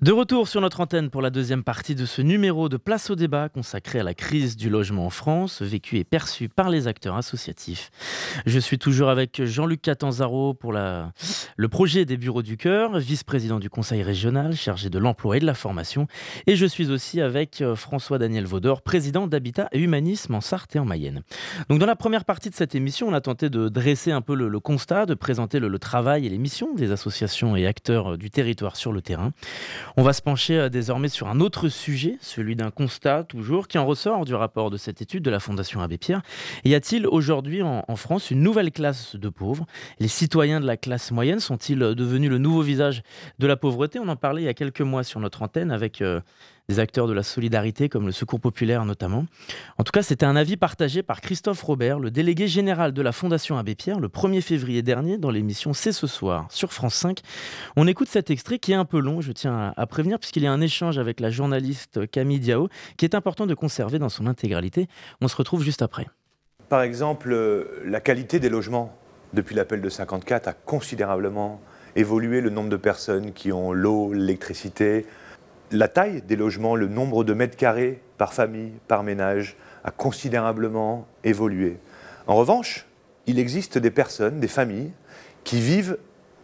De retour sur notre antenne pour la deuxième partie de ce numéro de Place au débat consacré à la crise du logement en France, vécue et perçue par les acteurs associatifs. Je suis toujours avec Jean-Luc Catanzaro pour le projet des Bureaux du Cœur, vice-président du Conseil régional chargé de l'emploi et de la formation. Et je suis aussi avec euh, François-Daniel Vaudor, président d'Habitat et Humanisme en Sarthe et en Mayenne. Donc dans la première partie de cette émission, on a tenté de dresser un peu le, constat, de présenter le, le travail et les missions des associations et acteurs euh, du territoire sur le terrain. On va se pencher euh, désormais sur un autre sujet, celui d'un constat toujours qui en ressort du rapport de cette étude de la Fondation Abbé Pierre. Y a-t-il aujourd'hui en, France une nouvelle classe de pauvres? Les citoyens de la classe moyenne sont-ils euh, devenus le nouveau visage de la pauvreté? On en parlait il y a quelques mois sur notre antenne avec euh, des acteurs de la solidarité comme le Secours populaire notamment. En tout cas, c'était un avis partagé par Christophe Robert, le délégué général de la Fondation Abbé Pierre, le 1er février dernier dans l'émission C'est ce soir sur France 5. On écoute cet extrait qui est un peu long, je tiens à, prévenir, puisqu'il y a un échange avec la journaliste Camille Diao qui est important de conserver dans son intégralité. On se retrouve juste après. Par exemple, euh, la qualité des logements depuis l'appel de 54 a considérablement évolué. Le nombre de personnes qui ont l'eau, l'électricité, la taille des logements, le nombre de mètres carrés par famille, par ménage a considérablement évolué. En revanche, il existe des personnes, des familles, qui vivent,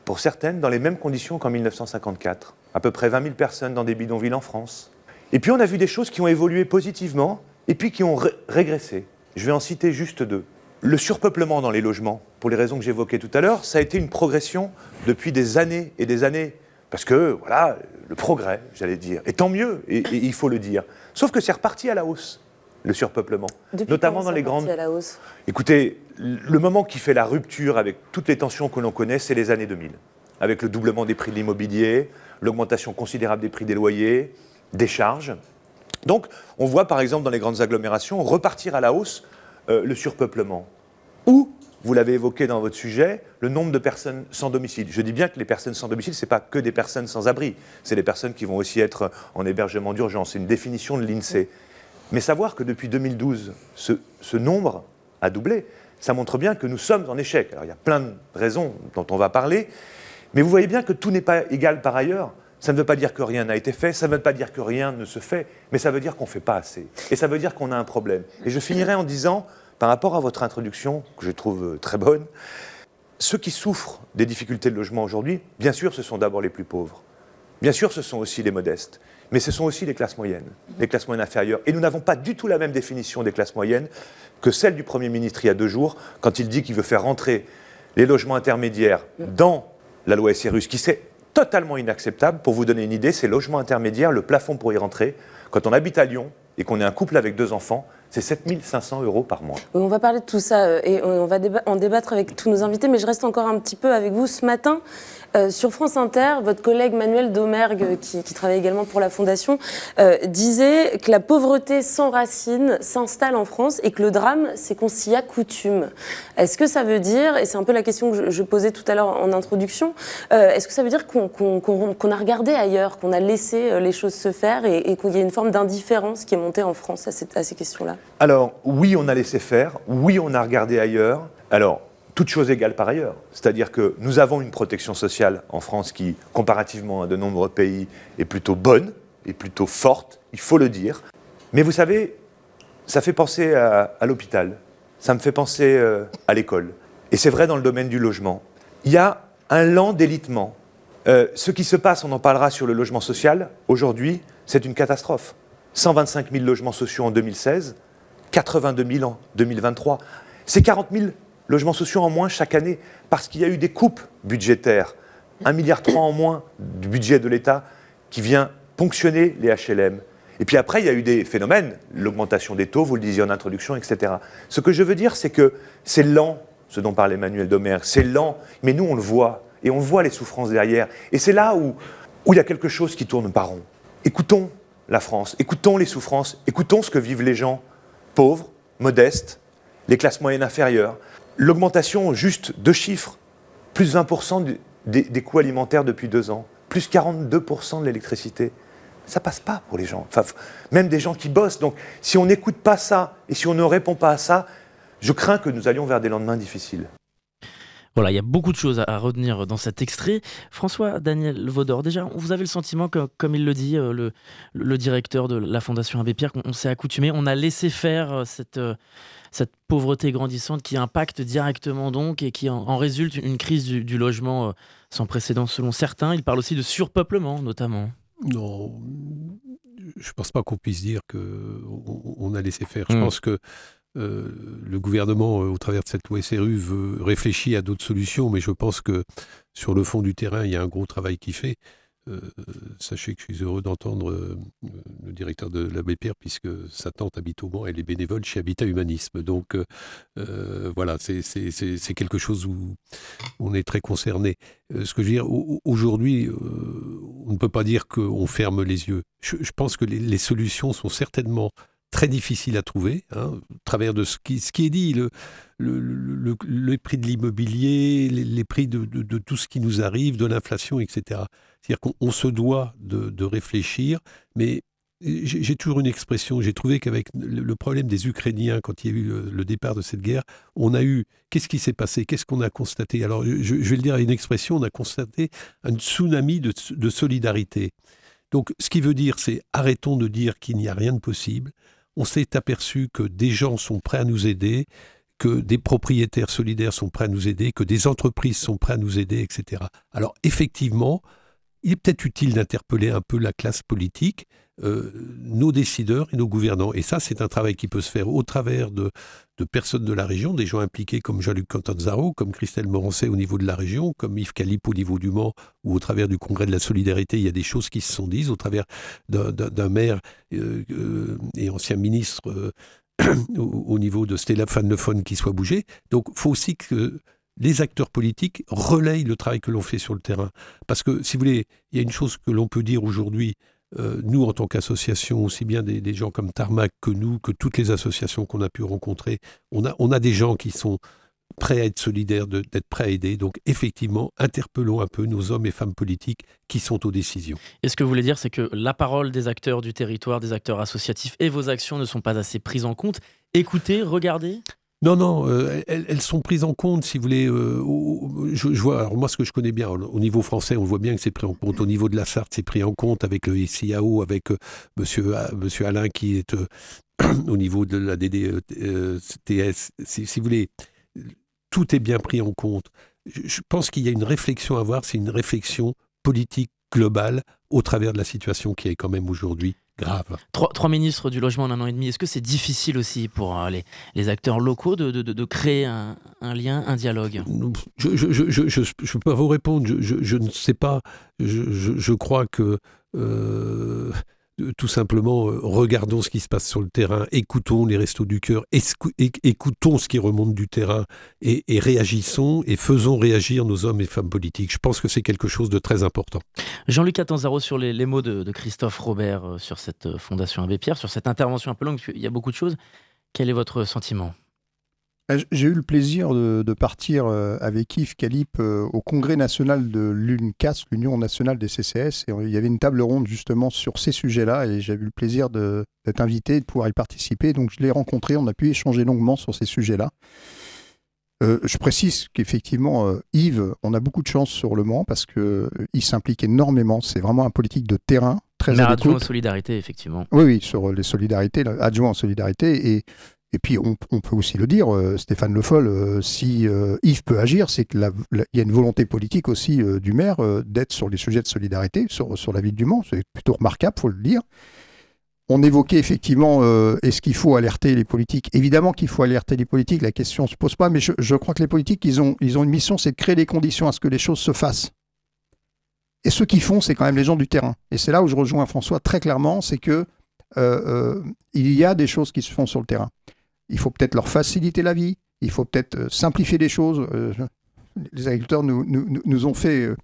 pour certaines, dans les mêmes conditions qu'en 1954. À peu près 20 000 personnes dans des bidonvilles en France. Et puis on a vu des choses qui ont évolué positivement et puis qui ont ré- régressé. Je vais en citer juste deux. Le surpeuplement dans les logements, pour les raisons que j'évoquais tout à l'heure, ça a été une progression depuis des années et des années. Parce que, voilà, le progrès, j'allais dire. Et tant mieux, et, et il faut le dire. Sauf que c'est reparti à la hausse, le surpeuplement. Depuis notamment dans les grandes. à la hausse? Écoutez, le moment qui fait la rupture avec toutes les tensions que l'on connaît, c'est les années 2000. Avec le doublement des prix de l'immobilier, l'augmentation considérable des prix des loyers, des charges. Donc, on voit par exemple dans les grandes agglomérations repartir à la hausse euh, le surpeuplement. Ou vous l'avez évoqué dans votre sujet, le nombre de personnes sans domicile. Je dis bien que les personnes sans domicile, ce n'est pas que des personnes sans abri, c'est des personnes qui vont aussi être en hébergement d'urgence. C'est une définition de l'INSEE. Mais savoir que depuis 2012, ce, nombre a doublé, ça montre bien que nous sommes en échec. Alors il y a plein de raisons dont on va parler, mais vous voyez bien que tout n'est pas égal par ailleurs. Ça ne veut pas dire que rien n'a été fait, ça ne veut pas dire que rien ne se fait, mais ça veut dire qu'on ne fait pas assez. Et ça veut dire qu'on a un problème. Et je finirai en disant, par rapport à votre introduction, que je trouve euh, très bonne, ceux qui souffrent des difficultés de logement aujourd'hui, bien sûr, ce sont d'abord les plus pauvres. Bien sûr, ce sont aussi les modestes. Mais ce sont aussi les classes moyennes, les classes moyennes inférieures. Et nous n'avons pas du tout la même définition des classes moyennes que celle du Premier ministre il y a deux jours, quand il dit qu'il veut faire rentrer les logements intermédiaires dans la loi SRU, qui c'est totalement inacceptable. Pour vous donner une idée, ces logements intermédiaires, le plafond pour y rentrer, quand on habite à Lyon et qu'on est un couple avec deux enfants, c'est 7500 euros par mois. On va parler de tout ça euh, et on va en débattre avec tous nos invités, mais je reste encore un petit peu avec vous ce matin. Euh, sur France Inter, votre collègue Manuel Domergue, qui, travaille également pour la Fondation, euh, disait que la pauvreté sans racines s'installe en France et que le drame, c'est qu'on s'y accoutume. Est-ce que ça veut dire, et c'est un peu la question que je, posais tout à l'heure en introduction, est-ce que ça veut dire qu'on a regardé ailleurs, qu'on a laissé les choses se faire et, qu'il y a une forme d'indifférence qui est montée en France à ces questions-là? Alors, oui, on a laissé faire, oui, on a regardé ailleurs. Alors, toute chose égale par ailleurs. C'est-à-dire que nous avons une protection sociale en France qui, comparativement à de nombreux pays, est plutôt bonne, est plutôt forte, il faut le dire. Mais vous savez, ça fait penser à, l'hôpital, ça me fait penser euh, à l'école. Et c'est vrai dans le domaine du logement. Il y a un lent délitement. Euh, ce qui se passe, on en parlera sur le logement social, aujourd'hui, c'est une catastrophe. 125 000 logements sociaux en 2016, 82 000 en 2023. C'est 40 000 logements sociaux en moins chaque année parce qu'il y a eu des coupes budgétaires. 1,3 milliard en moins du budget de l'État qui vient ponctionner les HLM. Et puis après, il y a eu des phénomènes, l'augmentation des taux, vous le disiez en introduction, etc. Ce que je veux dire, c'est que c'est lent, ce dont parlait Emmanuel Domer, c'est lent, mais nous, on le voit, et on voit les souffrances derrière. Et c'est là où, où il y a quelque chose qui tourne pas rond. Écoutons la France, écoutons les souffrances, écoutons ce que vivent les gens pauvres, modestes, les classes moyennes inférieures. L'augmentation juste de chiffres, plus 20% des, coûts alimentaires depuis deux ans, plus 42% de l'électricité. Ça passe pas pour les gens, même des gens qui bossent. Donc si on n'écoute pas ça et si on ne répond pas à ça, je crains que nous allions vers des lendemains difficiles. Voilà, il y a beaucoup de choses à, retenir dans cet extrait. François Daniel Vaudor, déjà, vous avez le sentiment que, comme il le dit, euh, le, directeur de la Fondation Abbé Pierre, qu'on s'est accoutumé, on a laissé faire euh, cette, euh, cette pauvreté grandissante qui impacte directement donc et qui en, résulte une crise du, logement sans précédent selon certains. Il parle aussi de surpeuplement notamment. Non, je ne pense pas qu'on puisse dire qu'on on a laissé faire. Je hmm. pense que euh, le gouvernement, euh, au travers de cette loi SRU, veut réfléchir à d'autres solutions, mais je pense que sur le fond du terrain, il y a un gros travail qui fait. Euh, sachez que je suis heureux d'entendre le directeur de l'abbé Pierre, puisque sa tante habite au Mans, elle est bénévole chez Habitat Humanisme. Donc voilà, c'est quelque chose où on est très concerné. ce que je veux dire, aujourd'hui, on ne peut pas dire qu'on ferme les yeux. Je, pense que les, solutions sont certainement très difficile à trouver, hein, au travers de ce qui, est dit, le, prix de l'immobilier, les, prix de, tout ce qui nous arrive, de l'inflation, etc. C'est-à-dire qu'on se doit de, réfléchir, mais j'ai toujours une expression, j'ai trouvé qu'avec le problème des Ukrainiens, quand il y a eu le, départ de cette guerre, on a eu, qu'est-ce qui s'est passé Qu'est-ce qu'on a constaté? Alors, je, je, vais le dire à une expression, on a constaté un tsunami de, de solidarité. Donc, ce qui veut dire, c'est arrêtons de dire qu'il n'y a rien de possible, on s'est aperçu que des gens sont prêts à nous aider, que des propriétaires solidaires sont prêts à nous aider, que des entreprises sont prêts à nous aider, etc. Alors effectivement, il est peut-être utile d'interpeller un peu la classe politique, euh, nos décideurs et nos gouvernants. Et ça, c'est un travail qui peut se faire au travers de, personnes de la région, des gens impliqués comme Jean-Luc Cantanzaro, comme Christelle Morancet au niveau de la région, comme Yves Calip au niveau du Mans, ou au travers du Congrès de la Solidarité, il y a des choses qui se sont dites, au travers d'un maire euh, euh, et ancien ministre au, niveau de Stéphane Le qui soit bougé. Donc, faut aussi que les acteurs politiques relayent le travail que l'on fait sur le terrain. Parce que, si vous voulez, il y a une chose que l'on peut dire aujourd'hui, euh, nous, en tant qu'association, aussi bien des, gens comme Tarmac que nous, que toutes les associations qu'on a pu rencontrer, on a, on a des gens qui sont prêts à être solidaires, d'être prêts à aider. Donc effectivement, interpellons un peu nos hommes et femmes politiques qui sont aux décisions. Et ce que vous voulez dire, c'est que la parole des acteurs du territoire, des acteurs associatifs et vos actions ne sont pas assez prises en compte. Écoutez, regardez non, non, euh, elles, sont prises en compte, si vous voulez. Euh, je, vois, alors moi, ce que je connais bien, au niveau français, on voit bien que c'est pris en compte. Au niveau de la Sarthe, c'est pris en compte avec le ICAO, avec euh, monsieur, monsieur Alain qui est au niveau de la DDTS. Si, si, vous voulez, tout est bien pris en compte. Je, pense qu'il y a une réflexion à avoir, c'est une réflexion politique globale au travers de la situation qui est quand même aujourd'hui grave. Trois, ministres du logement en un an et demi, est-ce que c'est difficile aussi pour euh, les, acteurs locaux de, créer un, lien, un dialogue? Je ne peux pas vous répondre, je, ne sais pas. Je, crois que euh, tout simplement, euh, regardons ce qui se passe sur le terrain, écoutons les restos du cœur, écoutons ce qui remonte du terrain et, réagissons et faisons réagir nos hommes et femmes politiques. Je pense que c'est quelque chose de très important. Jean-Luc Attanzaro, sur les, mots de, Christophe Robert euh, sur cette euh, Fondation Abbé Pierre, sur cette intervention un peu longue, il y a beaucoup de choses. Quel est votre sentiment? euh, j'ai eu le plaisir de, partir euh, avec Yves Calip euh, au congrès national de l'UNCAS, l'Union nationale des CCS, et il y avait une table ronde justement sur ces sujets-là, et j'ai eu le plaisir d'être invité et de pouvoir y participer. Donc je l'ai rencontré, on a pu échanger longuement sur ces sujets-là. je précise qu'effectivement, Yves, on a beaucoup de chance sur le Mans parce qu'il s'implique énormément. C'est vraiment un politique de terrain, très Mais adjoint en solidarité, effectivement. Oui, oui, sur les solidarités, adjoint en solidarité. Et et puis, on, peut aussi le dire, euh, Stéphane Le Foll, euh, si euh, Yves peut agir, c'est qu'il y a une volonté politique aussi du maire d'être sur les sujets de solidarité, sur, la ville du Mans. C'est plutôt remarquable, faut le dire. On évoquait effectivement, est-ce qu'il faut alerter les politiques? Évidemment qu'il faut alerter les politiques, la question ne se pose pas, mais je, crois que les politiques, ils ont, ils ont une mission, c'est de créer les conditions à ce que les choses se fassent. Et ceux qui font, c'est quand même les gens du terrain. Et c'est là où je rejoins François très clairement, c'est que il y a des choses qui se font sur le terrain il faut peut-être leur faciliter la vie, il faut peut-être euh, simplifier les choses. Euh, les agriculteurs nous, nous, ont fait euh,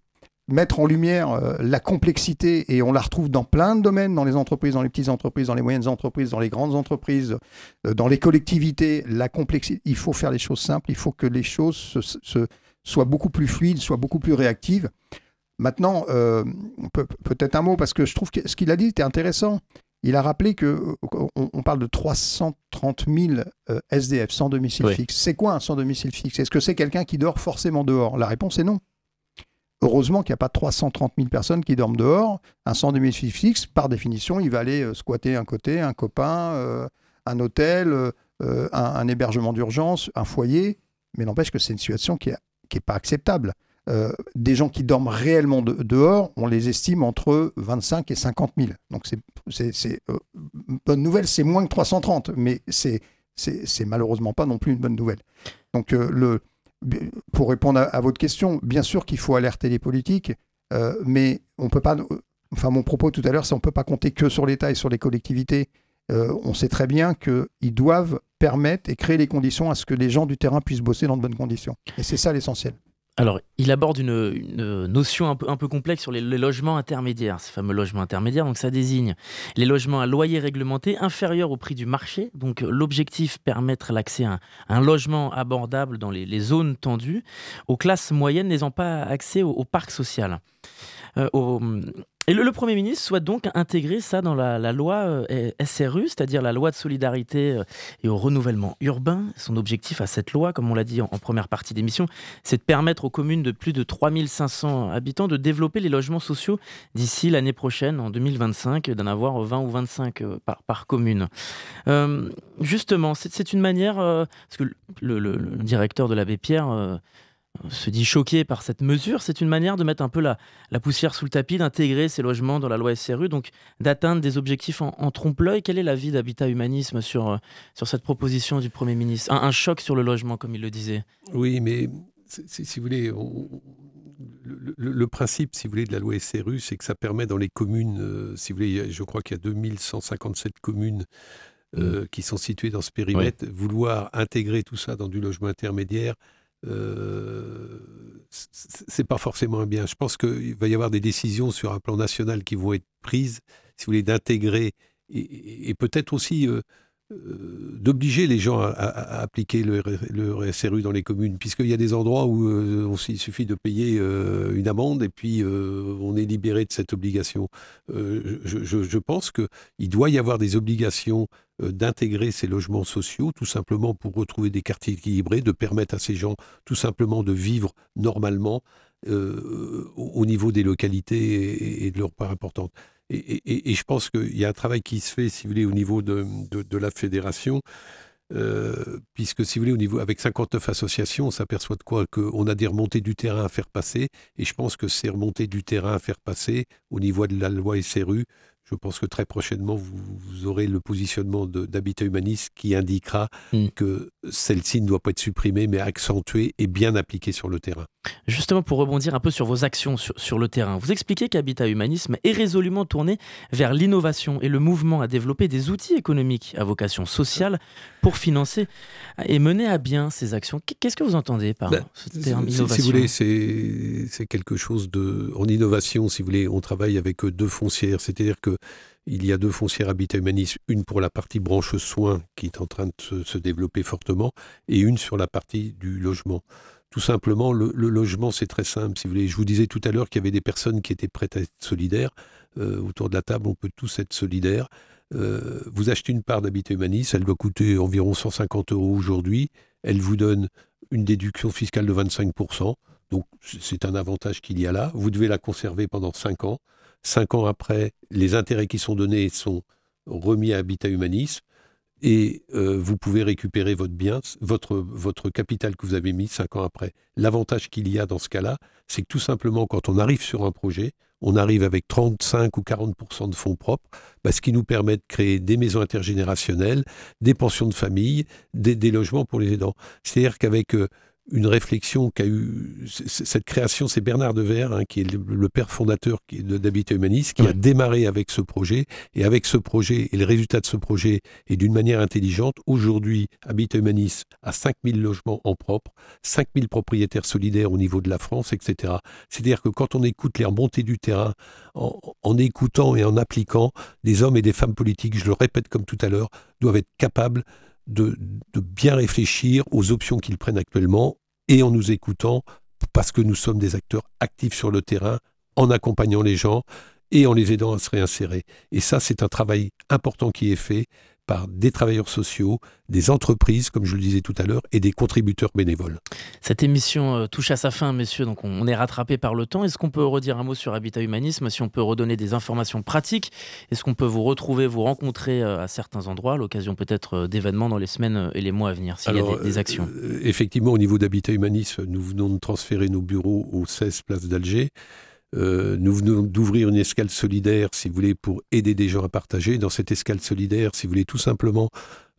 mettre en lumière la complexité et on la retrouve dans plein de domaines, dans les entreprises, dans les petites entreprises, dans les moyennes entreprises, dans les grandes entreprises, dans les collectivités. La complexité, il faut faire les choses simples, il faut que les choses se, soient beaucoup plus fluides, soient beaucoup plus réactives. Maintenant, peut-être un mot, parce que je trouve que ce qu'il a dit était intéressant. Il a rappelé que euh, on, parle de 330 000 SDF sans domicile fixe. C'est quoi un sans domicile fixe? Est-ce que c'est quelqu'un qui dort forcément dehors? La réponse est non. Heureusement qu'il n'y a pas 330 000 personnes qui dorment dehors. Un sans domicile fixe, par définition, il va aller euh, squatter un côté, un copain, euh, un hôtel, un, hébergement d'urgence, un foyer. Mais n'empêche que c'est une situation qui n'est pas acceptable. Euh, des gens qui dorment réellement dehors, on les estime entre 25 et 50 000. Donc c'est euh, bonne nouvelle, c'est moins que 330, mais c'est malheureusement pas non plus une bonne nouvelle. Donc euh, le, pour répondre à, votre question, bien sûr qu'il faut alerter les politiques, mais on peut pas. Enfin, mon propos tout à l'heure, c'est on peut pas compter que sur l'État et sur les collectivités. on sait très bien qu'ils doivent permettre et créer les conditions à ce que les gens du terrain puissent bosser dans de bonnes conditions. Et c'est ça l'essentiel. Alors, il aborde une, notion un peu, complexe sur les, logements intermédiaires, ces fameux logements intermédiaires. Donc, ça désigne les logements à loyer réglementé inférieur au prix du marché. Donc, l'objectif, permettre l'accès à un, logement abordable dans les, zones tendues aux classes moyennes n'ayant pas accès au, parc social. Euh, et le, Premier ministre souhaite donc intégrer ça dans la, loi euh, SRU, c'est-à-dire la loi de solidarité euh, et au renouvellement urbain. Son objectif à cette loi, comme on l'a dit en, première partie d'émission, c'est de permettre aux communes de plus de 3500 habitants de développer les logements sociaux d'ici l'année prochaine, en 2025, d'en avoir 20 ou 25 euh, par, commune. justement, c'est une manière, parce que le, directeur de l'abbé Pierre se dit choqué par cette mesure, c'est une manière de mettre un peu la, la poussière sous le tapis, d'intégrer ces logements dans la loi SRU, donc d'atteindre des objectifs en, trompe-l'œil. Quel est l'avis d'Habitat Humanisme sur, euh, sur cette proposition du Premier ministre? Un, choc sur le logement, comme il le disait. Oui, mais si, vous voulez, le, principe, si vous voulez, de la loi SRU, c'est que ça permet dans les communes, euh, si vous voulez, je crois qu'il y a 2157 communes euh, mmh. qui sont situées dans ce périmètre, vouloir intégrer tout ça dans du logement intermédiaire, euh, c'est pas forcément un bien. Je pense qu'il va y avoir des décisions sur un plan national qui vont être prises, si vous voulez, d'intégrer et, peut-être aussi, euh, d'obliger les gens à, appliquer le, le, SRU dans les communes, puisqu'il y a des endroits où il suffit de payer une amende et puis on est libéré de cette obligation. Je, pense qu'il doit y avoir des obligations d'intégrer ces logements sociaux, tout simplement pour retrouver des quartiers équilibrés, de permettre à ces gens tout simplement de vivre normalement au niveau des localités et, de leur part importante. Et, je pense qu'il y a un travail qui se fait, si vous voulez, au niveau de, la fédération, euh, puisque, si vous voulez, au niveau, avec 59 associations, on s'aperçoit de quoi? Qu'on a des remontées du terrain à faire passer, et je pense que ces remontées du terrain à faire passer, au niveau de la loi SRU, je pense que très prochainement, vous, aurez le positionnement d'Habitat Humaniste qui indiquera hmm. que celle-ci ne doit pas être supprimée, mais accentuée et bien appliquée sur le terrain. Justement, pour rebondir un peu sur vos actions sur, le terrain, vous expliquez qu'Habitat Humanisme est résolument tourné vers l'innovation et le mouvement à développer des outils économiques à vocation sociale pour financer et mener à bien ces actions. Qu'est-ce que vous entendez par ben, ce terme innovation Si vous voulez, c'est quelque chose de... En innovation, si vous voulez, on travaille avec deux foncières, c'est-à-dire que il y a deux foncières Habitat Humanisme, une pour la partie branche soins qui est en train de se développer fortement et une sur la partie du logement. Tout simplement, le, logement, c'est très simple. Si vous voulez, je vous disais tout à l'heure qu'il y avait des personnes qui étaient prêtes à être solidaires. Euh, autour de la table, on peut tous être solidaires. Euh, vous achetez une part d'Habitat Humanis, elle doit coûter environ 150 euros aujourd'hui. Elle vous donne une déduction fiscale de 25%. Donc, c'est un avantage qu'il y a là. Vous devez la conserver pendant 5 ans. 5 ans après, les intérêts qui sont donnés sont remis à Habitat Humanisme et euh, vous pouvez récupérer votre bien, votre, votre capital que vous avez mis cinq ans après. L'avantage qu'il y a dans ce cas-là, c'est que tout simplement, quand on arrive sur un projet, on arrive avec 35 ou 40% de fonds propres, bah, ce qui nous permet de créer des maisons intergénérationnelles, des pensions de famille, des, logements pour les aidants. C'est-à-dire qu'avec euh, une réflexion qu'a eu cette création, c'est Bernard Devers, hein, qui est le, père fondateur d'Habitat Humaniste, qui a démarré avec ce projet. Et avec ce projet, et le résultat de ce projet, et d'une manière intelligente, aujourd'hui, Habitat Humaniste a 5000 logements en propre, 5000 propriétaires solidaires au niveau de la France, etc. C'est-à-dire que quand on écoute les remontées du terrain, en, écoutant et en appliquant, des hommes et des femmes politiques, je le répète comme tout à l'heure, doivent être capables de, bien réfléchir aux options qu'ils prennent actuellement et en nous écoutant parce que nous sommes des acteurs actifs sur le terrain, en accompagnant les gens et en les aidant à se réinsérer. Et ça, c'est un travail important qui est fait par des travailleurs sociaux, des entreprises, comme je le disais tout à l'heure, et des contributeurs bénévoles. Cette émission euh, touche à sa fin, messieurs, donc on, est rattrapé par le temps. Est-ce qu'on peut redire un mot sur Habitat Humanisme Si on peut redonner des informations pratiques, est-ce qu'on peut vous retrouver, vous rencontrer euh, à certains endroits, à l'occasion peut-être euh, d'événements dans les semaines et les mois à venir, s'il y a des, actions? Effectivement, au niveau d'Habitat Humanisme, nous venons de transférer nos bureaux aux 16 places d'Alger. Euh, nous venons d'ouvrir une escale solidaire, si vous voulez, pour aider des gens à partager. Dans cette escale solidaire, si vous voulez, tout simplement,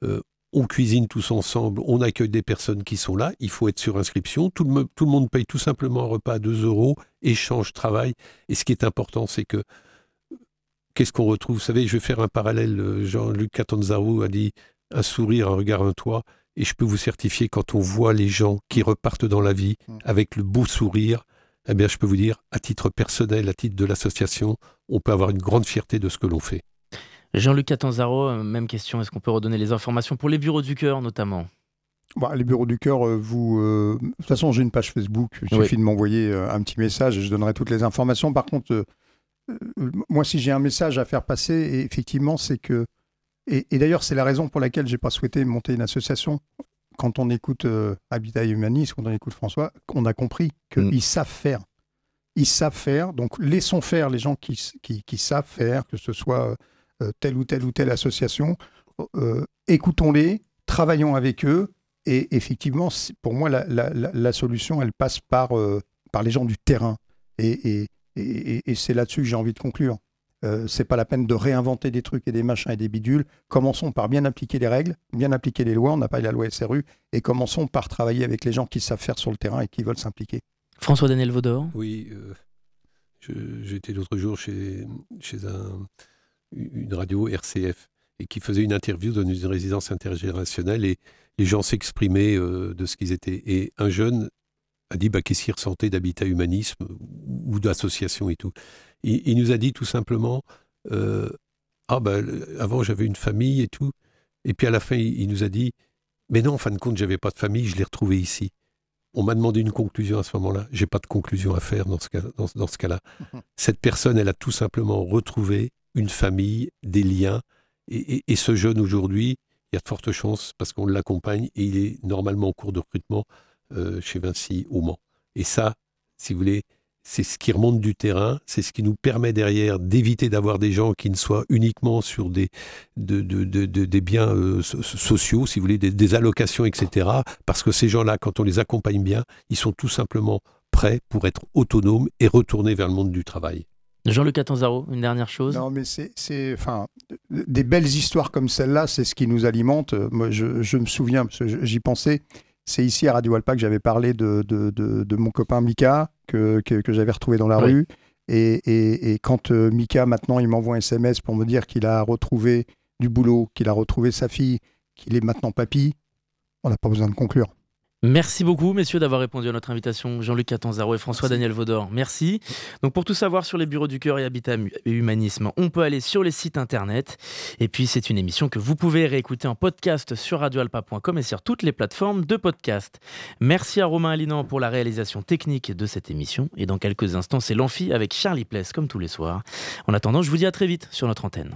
euh, on cuisine tous ensemble, on accueille des personnes qui sont là, il faut être sur inscription, tout le, tout le monde paye tout simplement un repas à 2 euros, échange, travail. Et ce qui est important, c'est que qu'est-ce qu'on retrouve? Vous savez, je vais faire un parallèle. Euh, Jean-Luc Catanzaro a dit un sourire, un regard, un toit. Et je peux vous certifier, quand on voit les gens qui repartent dans la vie mmh. avec le beau sourire, eh bien, je peux vous dire, à titre personnel, à titre de l'association, on peut avoir une grande fierté de ce que l'on fait. Jean-Luc Catanzaro, euh, même question, est-ce qu'on peut redonner les informations pour les bureaux du cœur notamment? Bah, les bureaux du cœur, euh, vous. Euh, de toute façon, j'ai une page Facebook. Il suffit de m'envoyer un petit message et je donnerai toutes les informations. Par contre, moi, si j'ai un message à faire passer, effectivement, c'est que. Et, et d'ailleurs, c'est la raison pour laquelle j'ai pas souhaité monter une association quand on écoute euh, Habitat Humanisme, quand on écoute François, on a compris qu'ils mm. savent faire. Ils savent faire, donc laissons faire les gens qui, qui, savent faire, que ce soit euh, telle ou telle ou telle association. Euh, écoutons-les, travaillons avec eux, et effectivement, pour moi, la, solution, elle passe par, par les gens du terrain. et, et c'est là-dessus que j'ai envie de conclure. Euh, c'est pas la peine de réinventer des trucs et des machins et des bidules. Commençons par bien appliquer les règles, bien appliquer les lois. On n'a pas la loi SRU. Et commençons par travailler avec les gens qui savent faire sur le terrain et qui veulent s'impliquer. François-Daniel Vaudor Oui, euh, j'étais l'autre jour chez, chez une radio RCF et qui faisait une interview dans une résidence intergénérationnelle et les gens s'exprimaient euh, de ce qu'ils étaient. Et un jeune a dit bah, qu'est-ce qu'il ressentait d'habitat humanisme ou d'association et tout. Il, nous a dit tout simplement euh, Ah, ben, avant j'avais une famille et tout, Et puis à la fin, il, il nous a dit, mais non, en fin de compte, j'avais pas de famille, je l'ai retrouvé ici. On m'a demandé une conclusion à ce moment-là. J'ai pas de conclusion à faire dans ce cas, dans, dans ce cas-là. Cette personne, elle a tout simplement retrouvé une famille, des liens. Et, et- et ce jeune aujourd'hui, il y a de fortes chances parce qu'on l'accompagne et il est normalement en cours de recrutement chez Vinci au Mans. Et ça, si vous voulez, c'est ce qui remonte du terrain, c'est ce qui nous permet derrière d'éviter d'avoir des gens qui ne soient uniquement sur des, de- de- de- de- des biens euh, so- sociaux, si vous voulez, des, des allocations, etc. Parce que ces gens-là, quand on les accompagne bien, ils sont tout simplement prêts pour être autonomes et retourner vers le monde du travail. Jean-Luc Catanzaro, une dernière chose. Non, mais c'est, c'est- enfin, des belles histoires comme celle-là, c'est ce qui nous alimente. Moi, je, je me souviens, parce que j'y pensais, c'est ici à Radio Alpa que j'avais parlé de, de, de- de mon copain Mika, que, que, que j'avais retrouvé dans la Oui. rue. Et, et- et quand euh, Mika, maintenant, il m'envoie un SMS pour me dire qu'il a retrouvé du boulot, qu'il a retrouvé sa fille, qu'il est maintenant papy, on n'a pas besoin de conclure. Merci beaucoup, messieurs, d'avoir répondu à notre invitation. Jean-Luc Catanzaro et François-Daniel Vaudor, merci. Donc, pour tout savoir sur les bureaux du cœur et Habitat et Humanisme, on peut aller sur les sites internet. Et puis, c'est une émission que vous pouvez réécouter en podcast sur radioalpa.com et sur toutes les plateformes de podcast. Merci à Romain Alinan pour la réalisation technique de cette émission. Et dans quelques instants, c'est l'Amphi avec Charlie Pless, comme tous les soirs. En attendant, je vous dis à très vite sur notre antenne.